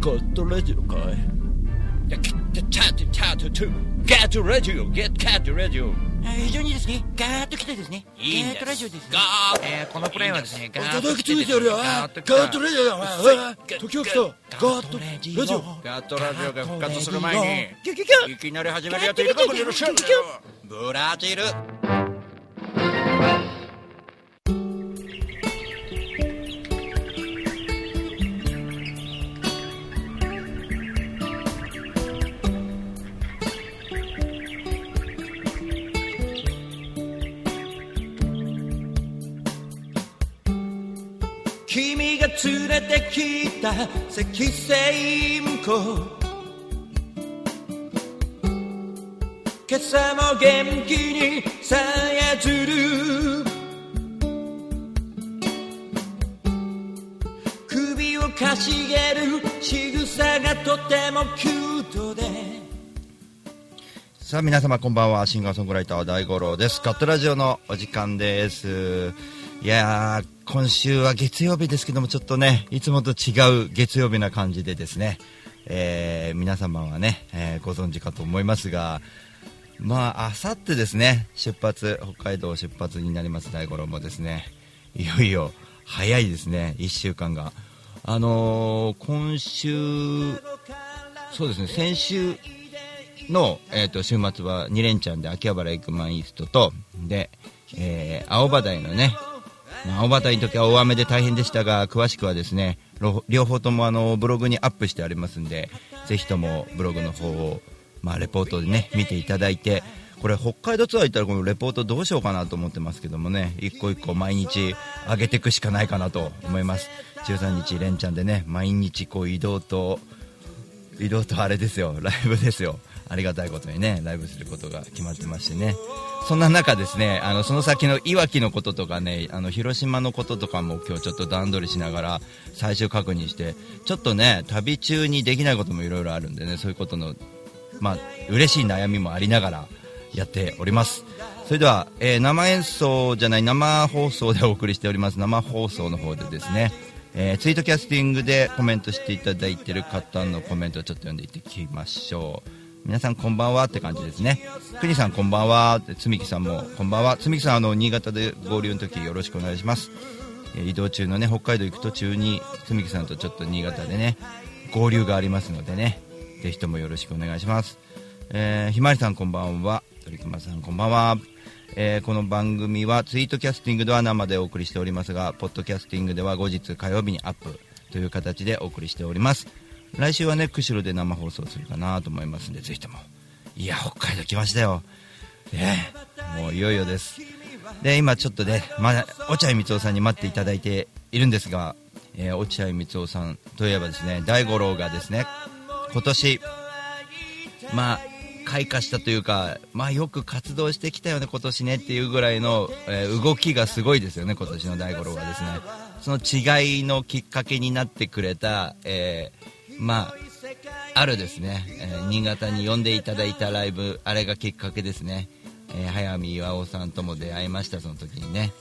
ゴッドラジオかいいや、チャート、チャート、チャート、ゲットラジオ、ゲットカットラジオ。非常にですね、ガーッと来てですね、いいんですガーッとラジオですね。ガーえーこのプレイはですね、ガーッと来てついてやるよ。ガガーッとラジオだ。ああ時を来た。ガーットラジオ。ガットラジオが復活する前に、いきなり始めるやついるかこれのシャンブラジル。きた赤星湖今朝も元気にさえずる首をかしげる仕草がとてもキュートでさあ皆様こんばんは。シンガーソングライター大五郎です。カットラジオのお時間です。いやー今週は月曜日ですけどもちょっとねいつもと違う月曜日な感じでですね、えー皆様はね、えーご存知かと思いますがまああさってですね出発北海道出発になります。大五郎もですねいよいよ早いですね1週間が。あのー今週そうですね先週の、えー、と週末は2連チャンで秋葉原エッグマンイーストとで、えー青葉台のね、まあ青葉台の時は大雨で大変でしたが詳しくはですね両方ともあのブログにアップしてありますんでぜひともブログの方を、まあ、レポートでね見ていただいてこれ北海道ツアー行ったらこのレポートどうしようかなと思ってますけどもね一個一個毎日上げていくしかないかなと思います。13日連チャンでね毎日こう移動と移動とあれですよ、ライブですよ、ありがたいことにね、ライブすることが決まってましてね、そんな中、ですねあのその先のいわきのこととかね、あの広島のこととかも今日ちょっと段取りしながら最終確認して、ちょっとね、旅中にできないこともいろいろあるんでね、そういうことの、まあ嬉しい悩みもありながらやっております。それでは、えー生演奏じゃない生放送でお送りしております生放送の方でですね、えーツイートキャスティングでコメントしていただいている方のコメントをちょっと読んでいってきましょう皆さんこんばんはって感じですね。国さんこんばんは。つみきさんもこんばんは。つみきさんあの新潟で合流の時よろしくお願いします、え移動中のね北海道行く途中につみきさんとちょっと新潟でね合流がありますのでねぜひともよろしくお願いします。えーひまりさんこんばんは。鳥熊さんこんばんは。えーこの番組はツイートキャスティングでは生でお送りしておりますがポッドキャスティングでは後日火曜日にアップという形でお送りしております。来週はね釧路で生放送するかなと思いますんでぜひとも。いや北海道来ましたよ。ねもういよいよです。で今ちょっとねまだ落合光雄さんに待っていただいているんですが、えー落合光雄さんといえばですね大五郎がですね今年まあ開花したというか、まあ、よく活動してきたよね、今年ねっていうぐらいの、えー動きがすごいですよね、今年の大五郎がですね、その違いのきっかけになってくれた、えまあ、あるですね、えー新潟に呼んでいただいたライブ、あれがきっかけですね、えー早見巌さんとも出会いました、その時にね。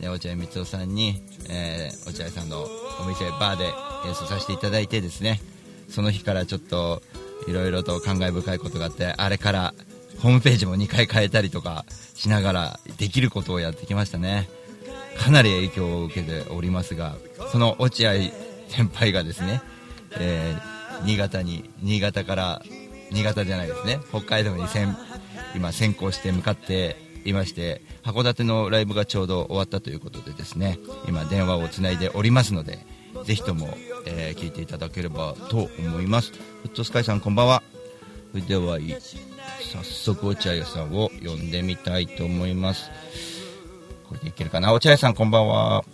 で落合光雄さんに、えー落合さんのお店バーで演奏させていただいてですね。その日からちょっといろいろと感慨深いことがあってあれからホームページも2回変えたりとかしながらできることをやってきましたね。かなり影響を受けておりますがその落合先輩がですね、えー新潟に新潟から新潟じゃないですね。北海道に先今先行して向かっていまして函館のライブがちょうど終わったということでですね今電話をつないでおりますのでぜひとも、えー聞いていただければと思います。フットスカイさんこんばんは。それでは早速落合さんを呼んでみたいと思います。これでいけるかな？落合さんこんばんは。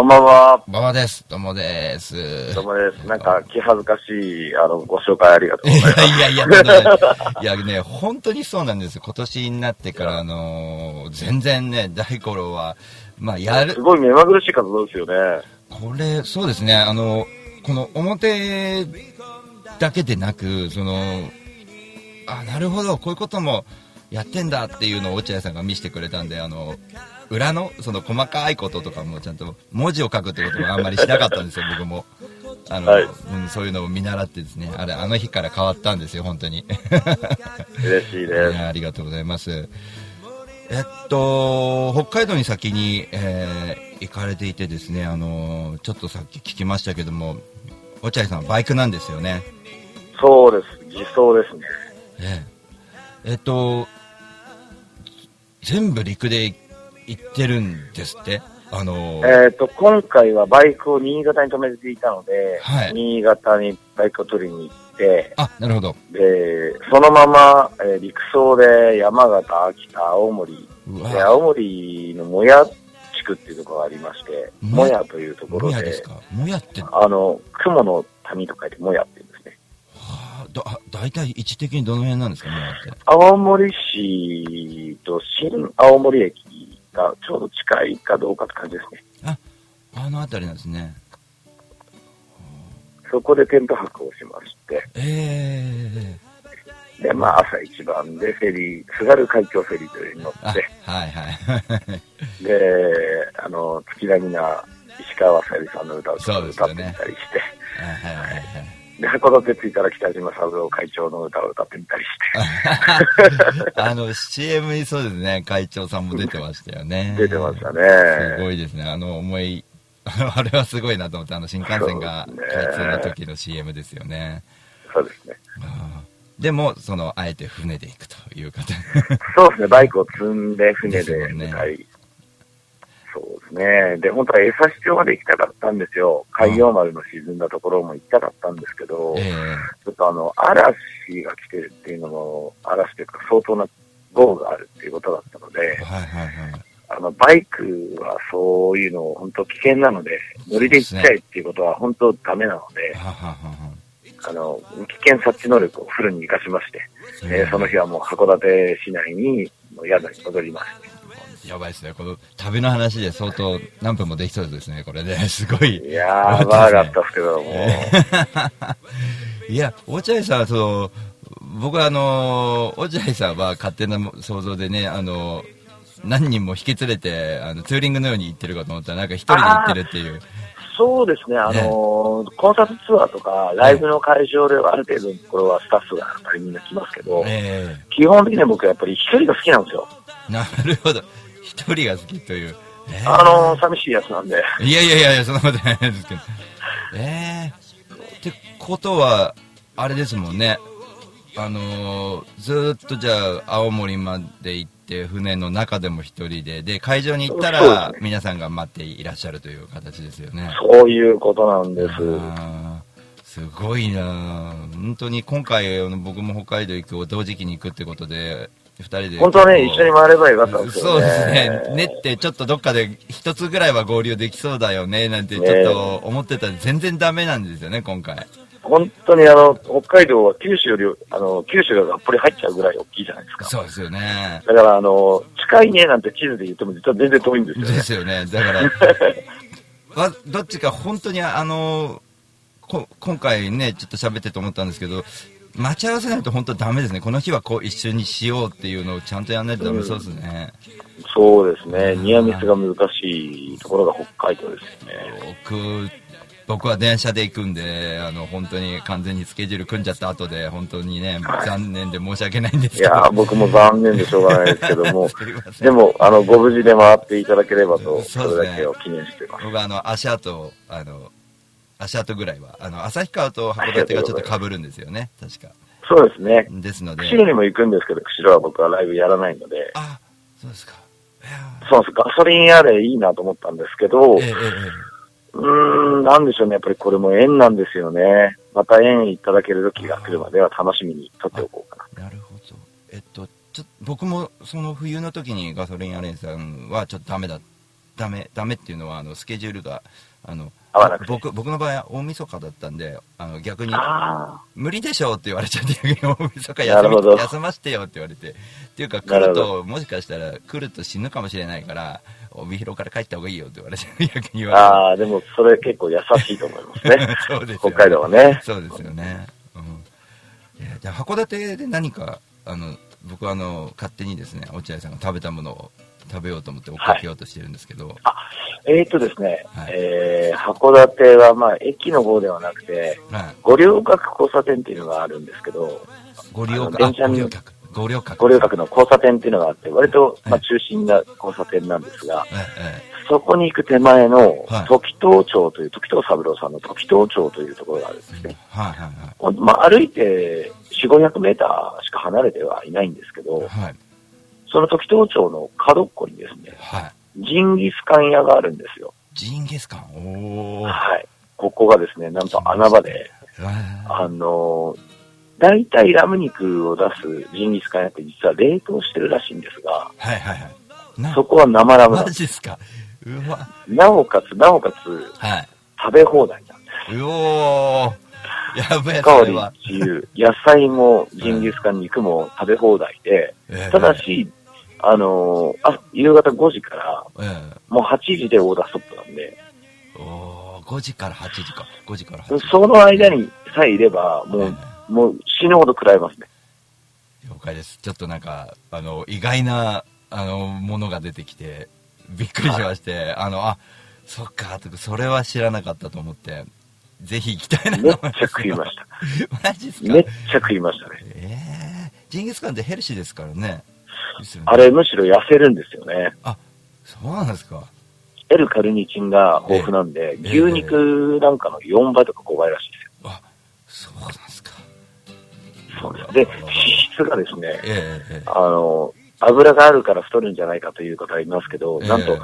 こんばんは。馬場ですどうもですどうもです。なんか、気恥ずかしい、あの、ご紹介ありがとうごいざいます。やいやいや、とんでもないいやね、本当にそうなんですよ。今年になってから、あのー全然ね、大五郎は、まあ、やる、すごい目まぐるしい活動ですよね。これ、そうですね、あの、この表だけでなく、その、あ、なるほど、こういうこともやってんだっていうのを落合さんが見せてくれたんで、あの、裏の、その細かいこととかもちゃんと文字を書くってこともあんまりしなかったんですよ、僕も。あの、はいうん、そういうのを見習ってですね、あれ、あの日から変わったんですよ、本当に。嬉しいいです。やありがとうございます。えっと、北海道に先に、えー行かれていてですね、あの、ちょっとさっき聞きましたけども、落合さんはバイクなんですよね。そうです。自走ですね。えええっと、全部陸で行ってるんですって？あの、えっ、と、今回はバイクを新潟に止めていたので、はい。新潟にバイクを取りに行って、あ、なるほど。で、そのまま、えー陸送で山形、秋田、青森、うで、わ、青森のもや地区っていうところがありまして、もや。というところで、もやですか？もやって、はあの、雲の谷と書いてもやって言うんですね。あ、だ、あ大体位置的にどの辺なんですか？もやって。青森市と新青森駅がちょうど近いかどうかって感じですね。あの辺りなんですね。そこでテント泊をしまして、ええで、まあ朝一番でフェリー、津軽海峡フェリーというのに乗あ、って、はいはい。で、あの、月並みな石川さゆりさんの歌を歌ってみたりして、はいはいはいはい。で、函館着いたら北島三郎会長の歌を歌ってみたりして、あの、CM にそうですね、会長さんも出てましたよね。出てましたね。すごいですね。あの、思い、あれはすごいなと思って、あの、新幹線が開通の時の CM ですよね。そうですね。でも、その、あえて船で行くという方。そうですね、バイクを積んで船で向かい、そうですね。で、本当は江差町まで行きたかったんですよ。海洋丸の沈んだところも行きたかったんですけど、えちょっとあの、嵐が来てるっていうのも、嵐というか相当な豪雨があるっていうことだったのでえ、はいはいはい。あの、バイクはそういうの本当危険なので、乗りで行っちゃえっていうことは本当ダメなので。あの、危険察知能力をフルに活かしまして、えーその日はもう函館市内に宿に戻りまして、やばいですね。この旅の話で相当何分もできそうですね、これね。すごい。いやー、ばかったですけど も、いや、落合さんは、その、僕はあの、落合さんは勝手な想像でね、あの、何人も引き連れて、あの、ツーリングのように行ってるかと思ったら、なんか一人で行ってるっていう。そうですね、あのーコンサートツアーとか、ライブの会場ではある程度のところはスタッフがやっぱりみんな来ますけど、え基本的には僕はやっぱり一人が好きなんですよ。えなるほど。一人が好きという。ええあのー寂しいやつなんで。いやいやいやいや、そんなことないですけど。ええってことは、あれですもんね。あのーずーっとじゃあ、青森まで行って、船の中でも一人で、で、会場に行ったら、皆さんが待っていらっしゃるという形ですよね。そういうことなんです。すごいなあ本当に今回、僕も北海道行く、同時期に行くってことで、二人で。本当はね、一緒に回ればよかったんですよね。そうですね。練って、ちょっとどっかで一つぐらいは合流できそうだよね、なんてちょっと思ってたら全然ダメなんですよね、今回。本当にあの、北海道は九州より、あの、九州ががっぽり入っちゃうぐらい大きいじゃないですか。そうですよね。だからあの、近いねなんて地図で言っても実は全然遠いんですよね。ですよね。だから、わどっちか本当にあの、こ今回ね、ちょっと喋ってて思ったんですけど、待ち合わせないと本当ダメですね。この日はこう一緒にしようっていうのをちゃんとやらないとダメそうですね。そうですね。ニアミスが難しいところが北海道ですよね。僕、僕は電車で行くんで、あの、本当に完全にスケジュール組んじゃった後で、本当にね、残念で申し訳ないんですけど。いやー、僕も残念でしょうがないですけども でも、あの、ご無事で回っていただければと、それだけを記念しています。僕はあの、足跡、あの、足跡ぐらいは、あの、旭川と函館がちょっと被るんですよね、確か。そうですね。ですので。釧路にも行くんですけど、釧路は僕はライブやらないので、あ、そうですか。そうです。ガソリンあれいいなと思ったんですけど、ええええうーん、なんでしょうね。やっぱりこれも縁なんですよね。また縁いただける時が来るまでは楽しみに撮っておこうかな。なるほど。えっと、ちょ僕もその冬の時にガソリンアレンさんはちょっとダメだ、ダメ、ダメっていうのは、あの、スケジュールが、あの、僕、僕の場合は大晦日だったんで、あの、逆に、あ無理でしょうって言われちゃって、大晦日休み、休ませてよって言われて。っていうか、来なると、もしかしたら来ると死ぬかもしれないから、帯広から帰った方がいいよって言われて、逆に言あ、わああ、でもそれ結構優しいと思います。ね。そうですよ北海道はね。そうですよね。うん。じゃあ、函館で何か、あの、僕はあの、勝手にですね、落合さんが食べたものを食べようと思って追っかけようとしてるんですけど。えー、とですね、はいえー、函館は、まあ、駅の方ではなくて、はい。五稜郭交差点っていうのがあるんですけど、ご利用か、あ、あの電車にご利用客。ご利用客。五稜郭の交差点っていうのがあって、割と、まあ、はい中心な交差点なんですが、そこに行く手前のはい、時東町という、時東三郎さんの時東町というところがあるんですね。え。はいはいほんまあ、歩いて4、500メーターしか離れてはいないんですけどはい。、はい。その時東町の角っこにですね、はい。ジンギスカン屋があるんですよ。ジンギスカン？おー。はい。ここがですね、なんと穴場で、ああのー、大体ラム肉を出すジンギスカン屋って実は冷凍してるらしいんですが、はいはいはい。なそこは生ラムなんマです。ジっすか？うわ。なおかつ、なおかつ、はい。食べ放題なんです。うおー。やべえ、香り。自由。野菜もジンギスカン肉も食べ放題で、ええただ、し、あのーあ、夕方5時から、ええ。もう8時でオーダーストップなんで、おー、5時から8時か。5時から8時。その間にさえいれば、もえう、もう死ぬほど食らえますね。え了解です。ちょっとなんか、あの、意外な、あの、ものが出てきて、びっくりしまして、あの、あ、そっか、とか、それは知らなかったと思って、ぜひ行きたいなとめっちゃ思います食いました。マジっすか？めっちゃ食いましたね。ええジンギスカンってヘルシーですからね。あれ、むしろ痩せるんですよね。そうなんですか。L カルニチンが豊富なんで、ええ牛肉なんかの4倍とか5倍らしいですよ。あ、そうなんですか。そうです。で、脂質がですね、ええええあの、油があるから太るんじゃないかという方いますけど、ええなんと、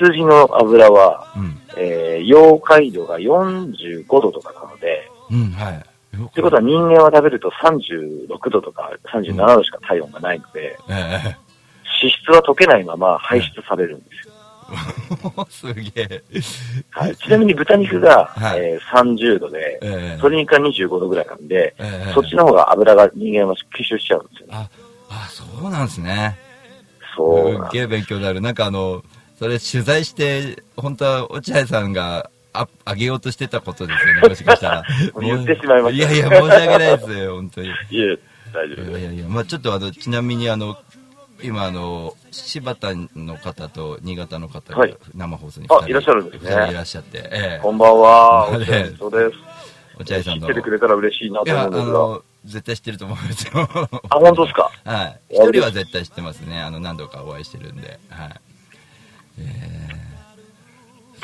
羊の油は、うん。えー、溶解度が45度とかなので、うん、はい。ということは人間は食べると36度とか37度しか体温がないので、ええ脂質は溶けないまま排出されるんですよ。すげえ。はい、ちなみに豚肉が、はいえー30度で、ええ鶏肉が25度ぐらいなんで、ええそっちの方が油が人間は吸収しちゃうんですよね。あ、あ、そうなんですね。そうすっげえ勉強になる。なんかあの、それ取材して、本当は落合さんがああげようとしてたことですよね、もしかしたら。言ってしまいましたいやいや、申し訳ないですよ、本当に。いいえ、大丈夫です。やいやいや、まあちょっとあの、ちなみにあの、今あの、柴田の方と新潟の方がはい生放送にあいらっしゃるんですねいらっしゃって、ええこんばんは、お疲れ様です。落合さんの。知っててくれたら嬉しいないと思うんですが。の、絶対知ってると思うんですよ。あ、本当ですか？はい。一人は絶対知ってますね。あの、何度かお会いしてるんで。はい。えー、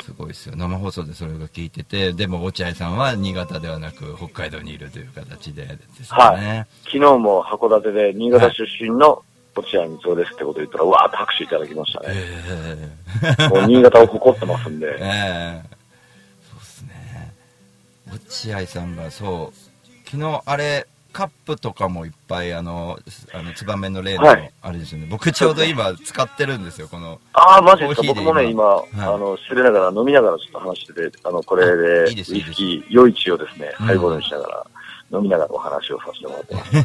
すごいですよ。生放送でそれが聞いてて、でも落合さんは新潟ではなく北海道にいるという形でですよね。昨日も函館で新潟出身の落合光雄ですってこと言ったら、うわーって拍手いただきましたね。えもう新潟を誇ってますんで え。ええそうですね。落合さんがそう、昨日あれ、カップとかもいっぱいあの、あの、ツバメの例の、はいあれですよね。僕ちょうど今使ってるんですよ、この。ああ、マジですか？コーヒーで僕もね、今、今あの、失礼ながら飲みながらちょっと話してて、あの、これで、いいですいいですスキー、余市をですね、うんハイボールにしながら、飲みながらお話をさせてもらってます。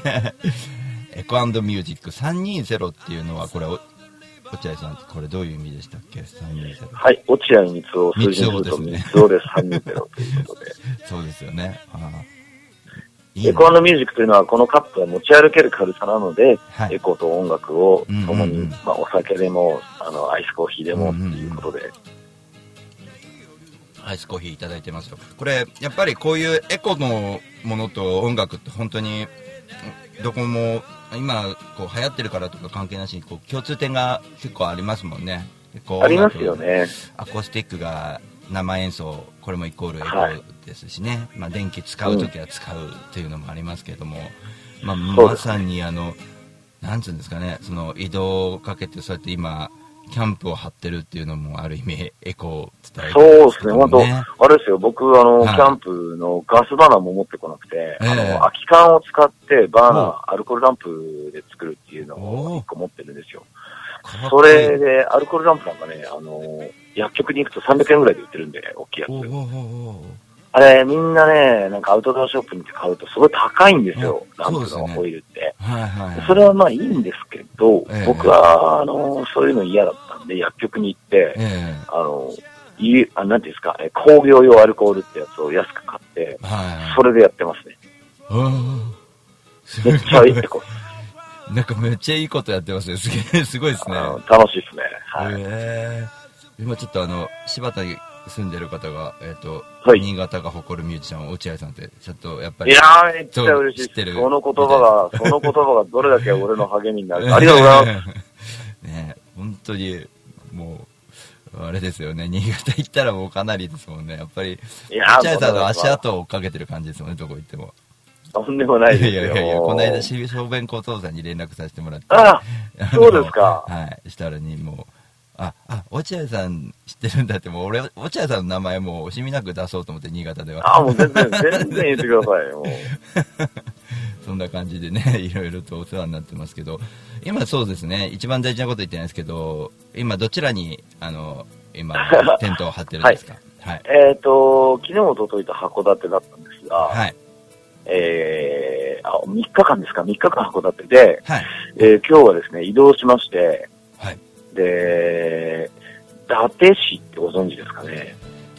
エコミュージック320っていうのは、これ、お落合さん、これどういう意味でしたっけ ?320。はい、落合光雄を数字にすると光雄ですね光雄です、3人ゼロということで。そうですよね。ああエコミュージックというのは、このカップは持ち歩ける軽さなので、はいエコと音楽を共に、うんうんうんまあ、お酒でも、あの、アイスコーヒーでもっていうことで、アイスコーヒーいただいてますよ。これ、やっぱりこういうエコのものと音楽って本当に、どこも、今、こう流行ってるからとか関係なしに、こう共通点が結構ありますもんね。ありますよ。ね。アコースティックが生演奏、これもイコールエはいコですしね。まあ電気使うときは使うっていうのもありますけども、まあそうですまさにあの、なんつうんですかね、その移動をかけてそうやって今、キャンプを張ってるっていうのもある意味エコを伝えてそうですね、も本当あれですよ、僕、あの、はい。キャンプのガスバーナーも持ってこなくて、ええ。あの、空き缶を使ってバーナー、アルコールランプで作るっていうのを一個持ってるんですよ。それで、アルコールランプなんかね、あの、薬局に行くと300円ぐらいで売ってるんで、大きいやつ。あれ、みんなね、なんかアウトドアショップに行って買うとすごい高いんですよ、あランプのそうですよねホイールって。はいはいはい。それはまあいいんですけど、ええ僕は、あの、そういうの嫌だったんで、薬局に行って、えあの、いあなんていうんですか、え工業用アルコールってやつを安く買ってえ、はいはい。それでやってますね。うんめっちゃいいってこなんかめっちゃいいことやってますね。すげえ、すごいですね。楽しいですね。はい。へえ今ちょっとあの、柴田に住んでる方が、えっ、と、はい新潟が誇るミュージシャン、落合さんって、ちょっとやっぱり。いやー、めっちゃ嬉しいその言葉が、その言葉がどれだけ俺の励みになるか。ありがとうございます。す。ね本当に、もう、あれですよね、新潟行ったらもうかなりですもんね。やっぱり、いやー落合さんの足跡を追っかけてる感じですもんね、どこ行っても。とんでもないいですよ。やいやいや、もうこの間、し小便小僧さんに連絡させてもらって。ああのそうですか はい。したらにもう、あ、あ、落合さん知ってるんだって、もう俺、落合さんの名前もう惜しみなく出そうと思って、新潟では。あ、もう全然、全然言ってください。もう。そんな感じでね、いろいろとお世話になってますけど、今そうですね、一番大事なこと言ってないですけど、今どちらに、あの、今、テントを張ってるんですか？はい。えっ、と、昨日、おとといと函館だったんですが、はい。えー、あ、3日間ですか ?3 日間函館で、はい。えー今日はですね、移動しまして、はい。で、伊達市ってご存知ですかね？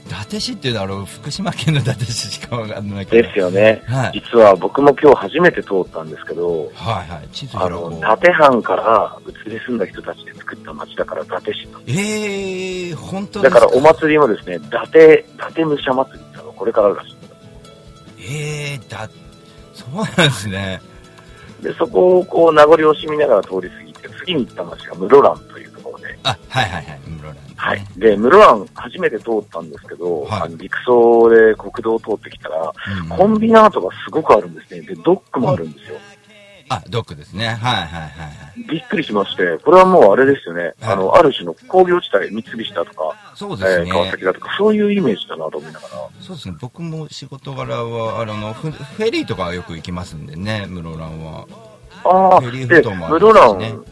伊達市っていうのは、あの、福島県の伊達市しかわかんないけど。ですよね。はい。実は僕も今日初めて通ったんですけど、はいはい。地図あの、伊達藩から移り住んだ人たちで作った町だから伊達市なんでええー、本当す。ですか？だからお祭りもですね、伊達、伊達武者祭りっていうのがこれかららしい。ええー、だ、そうなんですね。で、そこをこう名残惜しみながら通り過ぎて、次に行った町が室蘭というあ、はいはいはい。室蘭。はい。で、室蘭初めて通ったんですけど、はいあの陸送で国道を通ってきたら、うんコンビナートがすごくあるんですね。で、ドックもあるんですよ。あ、ドックですね。はいはいはいはい。びっくりしまして、これはもうあれですよね。はいあの、ある種の工業地帯、三菱だとか、そうですね。えー川崎だとか、そういうイメージだなと思いながら。そうですね。僕も仕事柄は、あの、フフェリーとかはよく行きますんでね、室蘭は。ああ、フェリーで、フットもあり室ますしね蘭、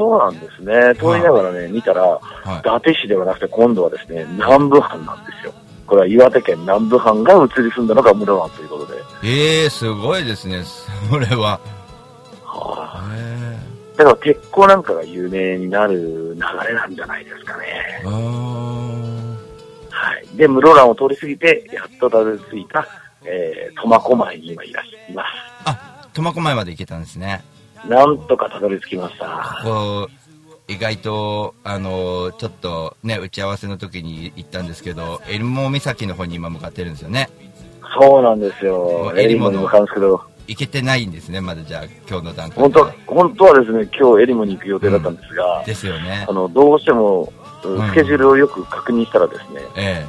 そうなんですね。通りながらね、見たら、はい。伊達市ではなくて今度はですね、南部藩なんですよ。これは岩手県南部藩が移り住んだのが室蘭ということで。ええー、すごいですね。それは。はあへだから鉄鋼なんかが有名になる流れなんじゃないですかね。はい。で、室蘭を通り過ぎて、やっとたどり着いた、えー、苫小牧に今いらっしゃいます。あ、苫小牧まで行けたんですね。なんとかたどり着きました。こう、意外と、あの、ちょっとね、打ち合わせの時に行ったんですけど、エルモ岬の方に今向かってるんですよね。そうなんですもよ。エリモに向かうんですけど、行けてないんですね、まだじゃあ、今日の段階で本当は、本当はですね、今日エリモに行く予定だったんですが、ですよねあ。の、どうしても、んスケジュールをよく確認したらですね、え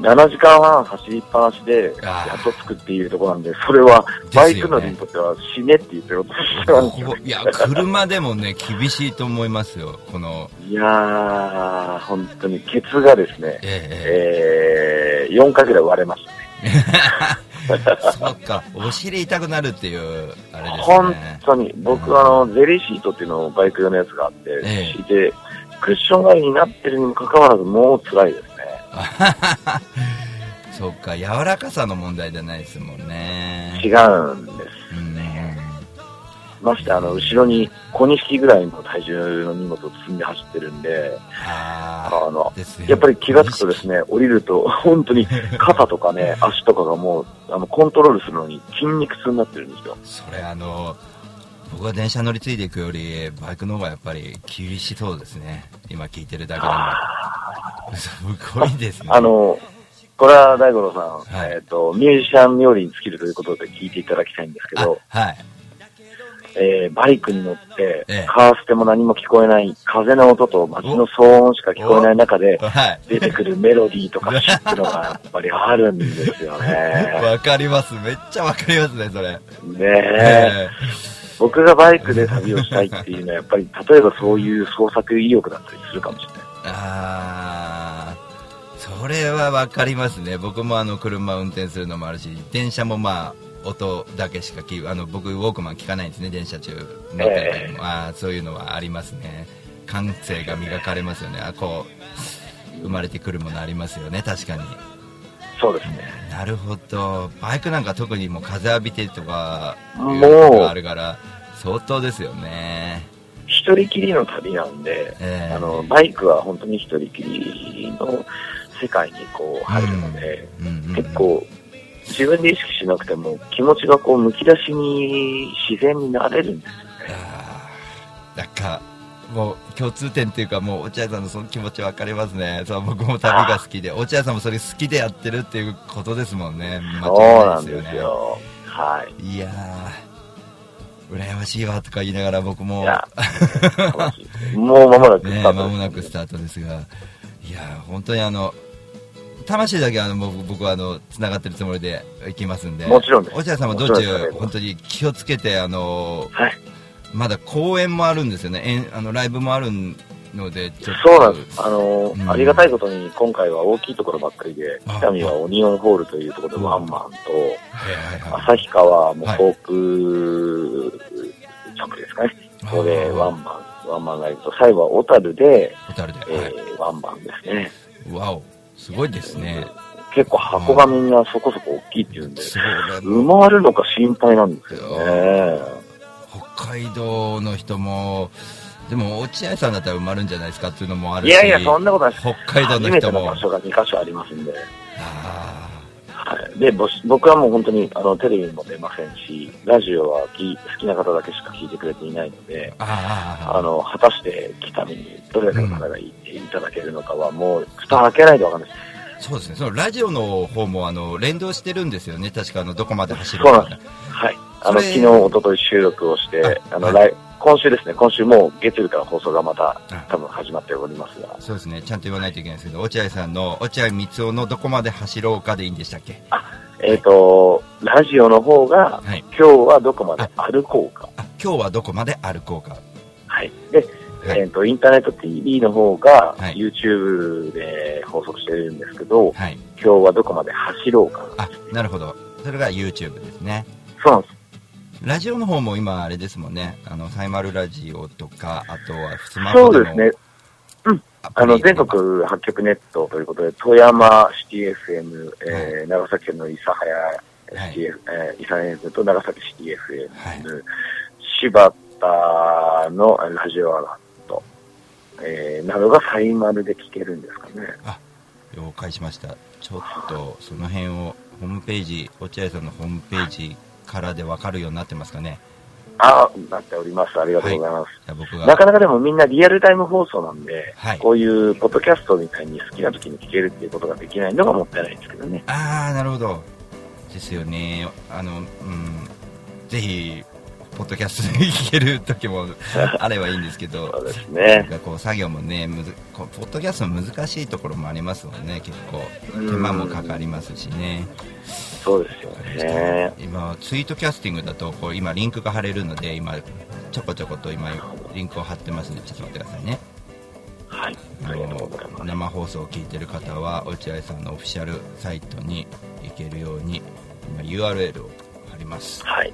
7時間半走りっぱなしで、やっと着くっていうところなんで、それは、バイク乗りにとっては死ねって言ってることしてますよえいや、車でもね、厳しいと思いますよ、この、いやー、本当に、ケツがですね、えええー、4回ぐらい割れましたね。そっか、お尻痛くなるっていう、あれです本ね。当に、僕はあの、ゼリーシートっていうのをバイク用のやつがあって、ええ。敷いて、クッション代わりになってるにもかかわらず、もう辛いです。ね。そっか、柔らかさの問題じゃないですもんね。違うんです。うんまして、あの、後ろに小2匹ぐらいの体重の荷物を積んで走ってるんで、ああのやっぱり気がつくとですね、降りると、本当に肩とかね、足とかがもう、あの、コントロールするのに筋肉痛になってるんですよ。それあの、僕は電車乗り継いでいくより、バイクの方がやっぱり厳しそうですね。今聞いてるだけでも。すごいですね。あの、これは大五郎さん、はいえっ、と、ミュージシャン冥利に尽きるということで聞いていただきたいんですけど、あはい。えーバイクに乗って、ええカーステも何も聞こえない、風の音と街の騒音しか聞こえない中で、はい。出てくるメロディーとか詩ってのがやっぱりあるんですよね。わかります。めっちゃわかりますね、それ。ねえ。え僕がバイクで旅をしたいっていうのは、やっぱり、例えばそういう創作意欲だったりするかもしれない。あーそれはわかりますね。僕もあの車運転するのもあるし、電車もまあ、音だけしか聞あの僕ウォークマン聞かないんですね電車中乗ってる時も、あーそういうのはありますね。感性が磨かれますよね。あこう生まれてくるものありますよね。確かに。そうですね。なるほど。バイクなんか特にもう風浴びてとかいうのがあるから相当ですよね一人きりの旅なんで、ええあの、バイクは本当に一人きりの世界にこう入るので、うんうんうん結構、自分で意識しなくても気持ちがこうむき出しに自然になれるんですよね。なんか、もう共通点っていうか、もう落合さんのその気持ち分かりますね。そう、僕も旅が好きで、落合さんもそれ好きでやってるっていうことですもんね。そう間なん違いないですよね。ですよ。はい。いやー、羨ましいわとか言いながら僕も。もう間もなくね、スタートです間もなくスタートですが、いやー、本当にあの、魂だけはあのもう僕はあの繋がってるつもりで行きますんで、もちろんです。落合さんも道中、本当に気をつけて、あのはい。まだ公演もあるんですよね、あのライブもあるので、そうなんです。あの、うんありがたいことに今回は大きいところばっかりで、あ北見はオニオンホールというところでワンマンと、はいはいはい旭川もはいフォーク直ですかね。ここでワンマン、ワンマンライブと、最後は小樽で、ホタルで、えはいーワンマンですね。わお、すごいですね。結構箱がみんなそこそこ大きいっていうんで、埋まるのか心配なんですよね。北海道の人も、でも落合さんだったら埋まるんじゃないですかっていうのもあるし、いやいや、そんなことない。北海道の初めて人もの場所が2箇所ありますんで。あはい。で、僕はもう本当に、あの、テレビにも出ませんし、ラジオはき好きな方だけしか聞いてくれていないのでー、あーあの、果たして北見にどれだけの方がいていただけるのかは、もう、蓋開けないとわかんないです。そうですね、そのラジオの方もあの連動してるんですよね、確かあのどこまで走るか。はい。あの、昨日、一昨日収録をして、あの、はい来、今週ですね、今週もう月曜日から放送がまたあ多分始まっておりますが、そうですね、ちゃんと言わないといけないですけど、落合さんの落合光雄のどこまで走ろうかでいいんでしたっけ？えっ、と、ラジオの方が、はい。今日はどこまで歩こうか。あ、今日はどこまで歩こうか。はい。で、はいえっ、と、インターネット TV の方が、はい YouTube で放送してるんですけど、はい。今日はどこまで走ろうか。あ、なるほど。それが YouTube ですね。そうなんです。ラジオの方も今あれですもんね。あの、サイマルラジオとか、あとはスマホでも。そうですね。あの、全国8局ネットということで、富山シティ FM、えー長崎県の諫早シティ、えー、諫早 FM と長崎シティ FM、はい柴田のラジオアラット、えーなどがサイマルで聞けるんですかね。了解しました。ちょっと、その辺を、ホームページ、落合さんのホームページからで分かるようになってますかね？あなっております。ありがとうございます。じゃあ僕が。なかなかでもみんなリアルタイム放送なんで、はいこういうポッドキャストみたいに好きな時に聞けるっていうことができないのがもったいないですけどね。あー、なるほど。ですよね。あの、うん。ぜひ、ポッドキャストで聞ける時も あればいいんですけど。そうですなんね。かこう作業もねむずこうポッドキャストの難しいところもありますもんね結構うん手間もかかりますしねそうですよね。今ツイートキャスティングだとこう今リンクが貼れるので今ちょこちょこと今リンクを貼ってますのでちょっと待ってくださいねはい。あの。生放送を聞いてる方は落合さんのオフィシャルサイトに行けるように今 URL を貼りますはい。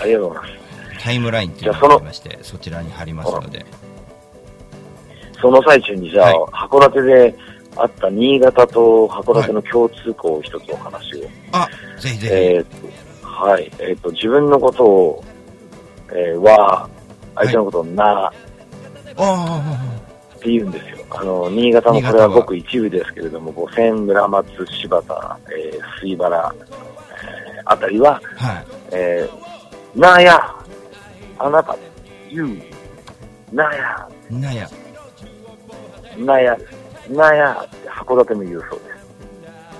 ありがとうございます。タイムラインっていうのがありましてそちらに貼りますのでその最中にじゃあ、は函館であった新潟と函館の共通項を一つお話を。あぜひぜえーとはい。えっ、と、自分のことを、えーは、相手のことをな、ひあって言うんですよ。あの、新潟もこれはごく一部ですけれども、五千村松、柴田、えー、水原、えーあたりは、あはいえー、なや、あなた、you、なや、なんやなやです。なやって函館も言うそうです。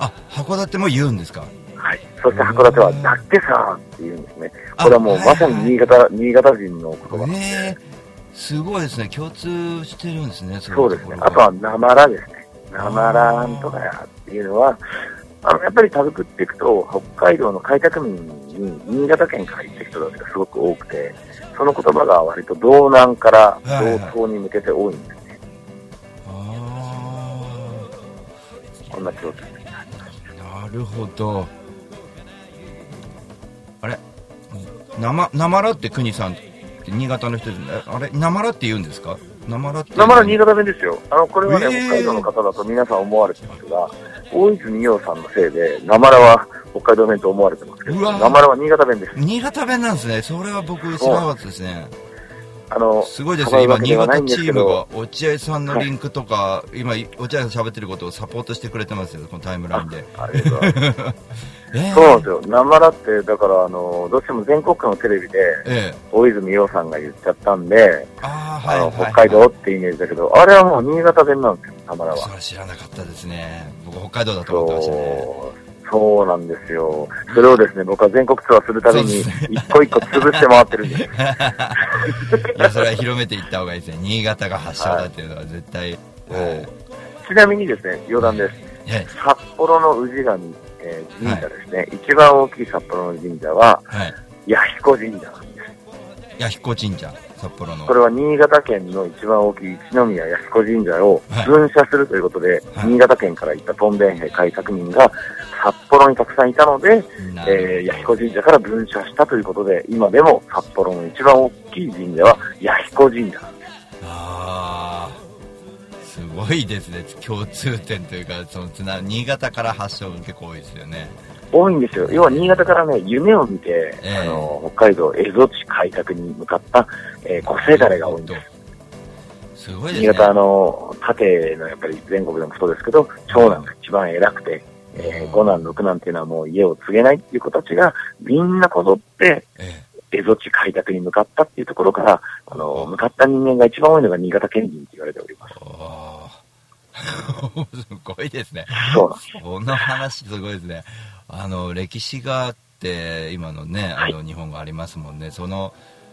あ函館も言うんですか？はい。そして函館は、だってさって言うんですね。あこれはもうはいまさに新潟、新潟人の言葉なんで。ええすごいですね共通してるんですねそうですね。あとは、なまらですね。なまらんとかやっていうのは、あの、やっぱり旅食っていくと、北海道の開拓民に新潟県から行った人たちがすごく多くて、その言葉が割と道南から道東に向けて多いんですこんな共通点。あなるほど。あれ？なまなまらって国さんって新潟の人であれ？なまらって言うんですか？なまらって。なまら新潟弁ですよ。あの、これはね、えー。北海道の方だと皆さん思われてますが、大泉洋さんのせいで、なまらは北海道弁と思われてますけど、なまらは新潟弁です。新潟弁なんですね。それは僕知らなかったですねあの、すごいですね、今、新潟チームが落合さんのリンクとか、今、落合さん喋ってることをサポートしてくれてますよ、このタイムラインで。ありがとうございます。えーそうなんですよ。なまらって、だから、あの、どうしても全国区のテレビで、ええ大泉洋さんが言っちゃったんで、ああ、はい、はい。北海道ってイメージだけど、あれはもう新潟弁なんですよ、たまらは。それは知らなかったですね。僕、北海道だと思ってましたね。そう、なんですよ。それをですね、僕は全国ツアーするために一個一個潰して回ってるんです。いや、それは広めていった方がいいですね。新潟が発祥だっていうのは絶対。はいちなみにですね、余談です。え札幌の氏神、えー神社ですね、一番大きい札幌の神社は。弥彦神社なんです。弥彦神社、札幌のこ。れは新潟県の一番大きい一宮弥彦神社をはい分社するということで、はい新潟県から行ったトンベン兵開拓民が札幌にたくさんいたので、えー、弥彦神社から分社したということで、今でも札幌の一番大きい神社は弥彦神社なんです。ああ、すごいですね。共通点というか、そのつな、新潟から発祥が結構多いですよね。多いんですよ。要は新潟からね、夢を見て、ええあの、北海道蝦夷地開拓に向かった、えー、個性誰が多いんです。すごいですね。新潟あの、縦のやっぱり全国でも太ですけど、長男が一番偉くて、えー、五男、六男っていうのはもう家を継げないっていう子たちが、みんなこぞって、え蝦夷地開拓に向かったっていうところから、あの、向かった人間が一番多いのが新潟県人って言われております。すごいですね。そうなんです。この話すごいですね。あの、歴史があって、今のね、あの、日本がありますもんね。その、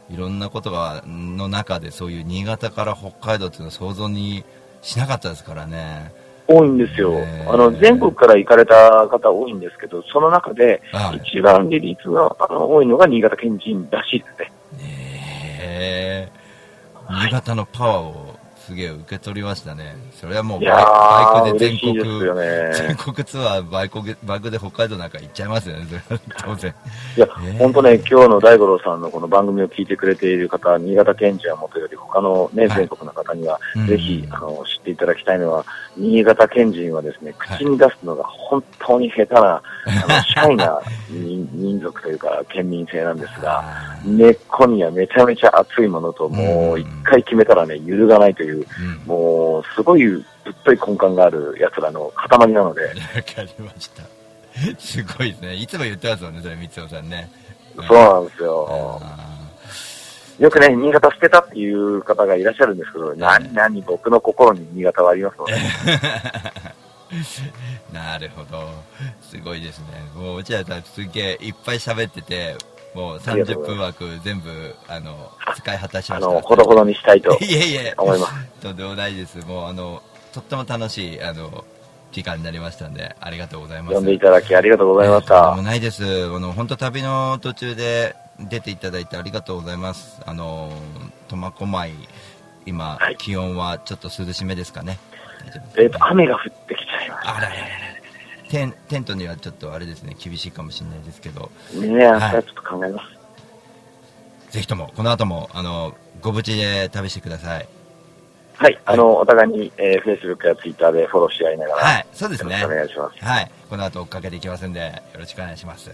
いろんなことが、の中で、そういう新潟から北海道っていうのは想像にしなかったですからね。多いんですよあの、全国から行かれた方多いんですけど、その中で、はい。一番利率があの多いのが新潟県人らしいですね。ねえ新潟のパワーをすげえ受け取りましたね。それはもうバイクで全国、ね。全国ツアーバイクで、バイクで北海道なんか行っちゃいますよね、当然。いやね、本当ね、今日の大五郎さんのこの番組を聞いてくれている方、新潟県人はもとより、他のね、はい。全国の方には、うん。ぜひ、あの、知っていただきたいのは、新潟県人はですね、口に出すのが本当に下手な、あの、シャイな民民族というか、県民性なんですが、あ根っこにはめちゃめちゃ熱いものと、もう一回決めたらね、揺るがないという、ーうん。もう、すごいぶっとい根幹がある奴らの塊なので、わかりました。すごいですね。いつも言ってますもんね、それ、三尾さんね。そうなんですよ。あよくね、新潟捨てたっていう方がいらっしゃるんですけど、なになに僕の心に新潟はありますので、ー なるほど。すごいですね。もう、落合さん、すげえいっぱい喋ってて、もう30分枠全部、あの、使い果たしました。あの、ほどほどにしたいといえいえ、思います。とんでもないです。もう、あの、とっても楽しい、あの、時間になりましたんで、ありがとうございます。呼んでいただきありがとうございましとんでもた。ないです。あの、本当旅の途中で出ていただいてありがとうございます。あの、苫小牧、今、はい気温はちょっと涼しめですかね。えっ、と、雨が降ってきちゃいまあらららららテンテントにはちょっとあれですね、厳しいかもしれないですけど、す。ね明日ちょっと考えます。ぜひとも、この後も、あの、ご無事で旅してください。はい、あの、お互いに、えー、Facebook や Twitter でフォローし合いながら、はい、そうですねお。願いします。はい、この後追っかけていきますんで、よろしくお願いします。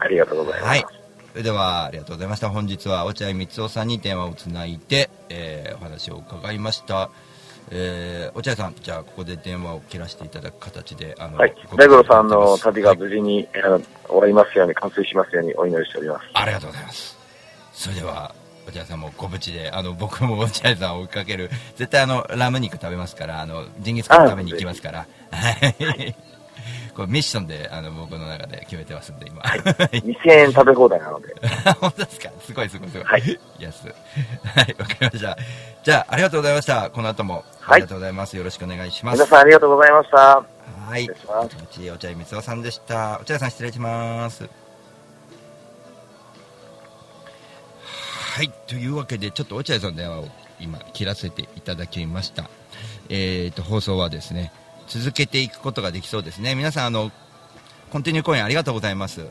ありがとうございます。はい。それでは、ありがとうございました。本日は落合光雄さんに電話をつないで、えーお話を伺いました。えー、落合さん、じゃあ、ここで電話を切らせていただく形で、あの、はいご。大五郎さんの旅がはい無事に、あの終わりますように、完遂しますようにお祈りしております。ありがとうございます。それでは、落合さんもご無事で、あの、僕も 落合さんを追いかける、絶対あの、ラム肉食べますから、あの、ジンギスカン食べに行きますから、はい。これミッションで、あの、僕の中で決めてますんで、今。はい2000円食べ放題なので、本当ですか？すごいすごいすごい。はい。安。はい、わかりました。じゃあ、ありがとうございました。この後も、はいありがとうございます。よろしくお願いします。皆さんありがとうございました。はい。お茶井光雄さんでした。お茶井さん失礼します。はい。というわけで、ちょっと落合さんの電話を今切らせていただきました。えーと、放送はですね、続けていくことができそうですね。皆さん、あの、コンティニューコインありがとうございます。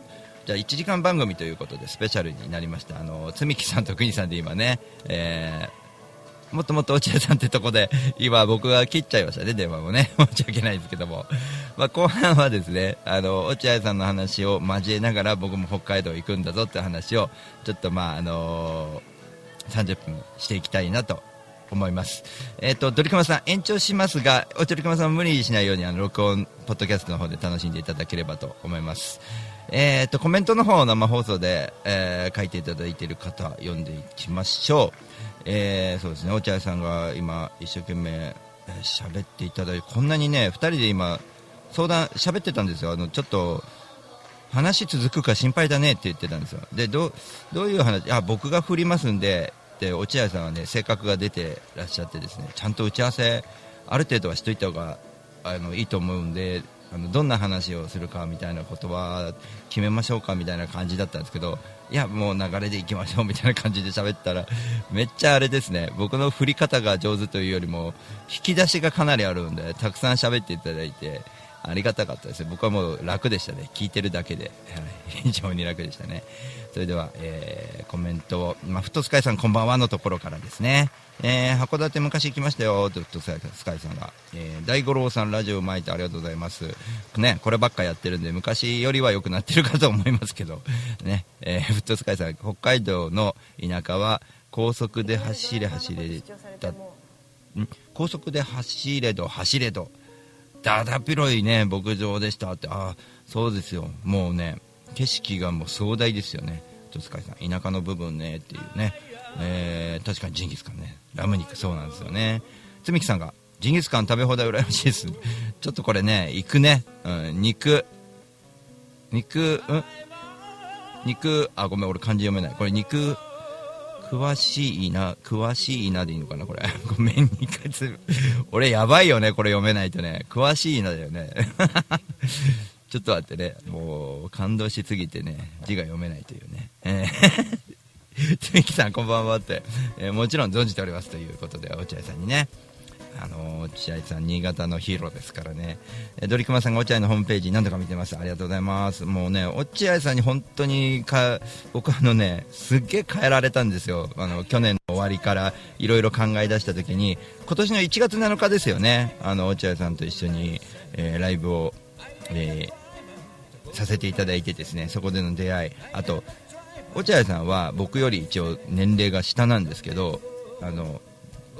じゃあ、1時間番組ということで、スペシャルになりました。あの、つみきさんとくにさんで今ね、えー、もっともっと落合さんってとこで、今僕が切っちゃいましたね、電話もね。申し訳ないですけども。まあ、後半はですね、あの、落合さんの話を交えながら僕も北海道行くんだぞって話を、ちょっとまあ、あの30分していきたいなと思います。えっ、と、ドリカマさん延長しますが、おドリカマさん無理しないようにあの録音、ポッドキャストの方で楽しんでいただければと思います。えっ、と、コメントの方を生放送で、えー書いていただいている方、読んでいきましょう。えーそうですね、落合さんが今、一生懸命、えー喋っていただいて、こんなにね、2人で今、相談、喋ってたんですよ。あの、ちょっと、話続くか心配だねって言ってたんですよ。で、ど、どういう話、あ、僕が振りますんで、で、落合さんはね、性格が出てらっしゃってですね、ちゃんと打ち合わせ、ある程度はしといた方が、あの、いいと思うんで、あの、どんな話をするかみたいなことは決めましょうかみたいな感じだったんですけど、いや、もう流れでいきましょうみたいな感じで喋ったら、めっちゃあれですね、僕の振り方が上手というよりも、引き出しがかなりあるんで、たくさん喋っていただいて、ありがたかったです。僕はもう楽でしたね。聞いてるだけで、はい、非常に楽でしたね。それでは、えーコメントを、まあ、フットスカイさんこんばんはのところからですね、えー函館昔行きましたよフットスカイさんが、えー大五郎さんラジオを巻いてありがとうございますねこればっかやってるんで昔よりは良くなってるかと思いますけどね、えーフットスカイさん北海道の田舎は高速で走れ走れだ高速で走れど走れどだだっ広いね牧場でしたってああそうですよもうね景色がもう壮大ですよね戸塚さん田舎の部分ねっていうね、えー確かにジンギスカンねラム肉そうなんですよねつみきさんがジンギスカン食べ放題羨ましいです ちょっとこれね行くね、うん、肉肉うん？肉あごめん俺漢字読めないこれ肉詳しいな、詳しいなでいいのかな、これ。ごめん、2回つ。俺やばいよね、これ読めないとね。詳しいなだよね。ちょっと待ってね、もう感動しすぎてね、字が読めないというね。えー、つきさん、こんばんはって、えーもちろん存じておりますということで、落合さんにね。あの落合さん、新潟のヒーローですからね、えドリクマさんが落合のホームページ、何度か見てます、ありがとうございます、もうね、落合さんに本当にか、僕、あのね、すっげえ変えられたんですよ、あの去年の終わりからいろいろ考え出したときに、今年の1月7日ですよね、あの落合さんと一緒に、えーライブを、えーさせていただいて、ですねそこでの出会い、あと、落合さんは僕より一応年齢が下なんですけど、あの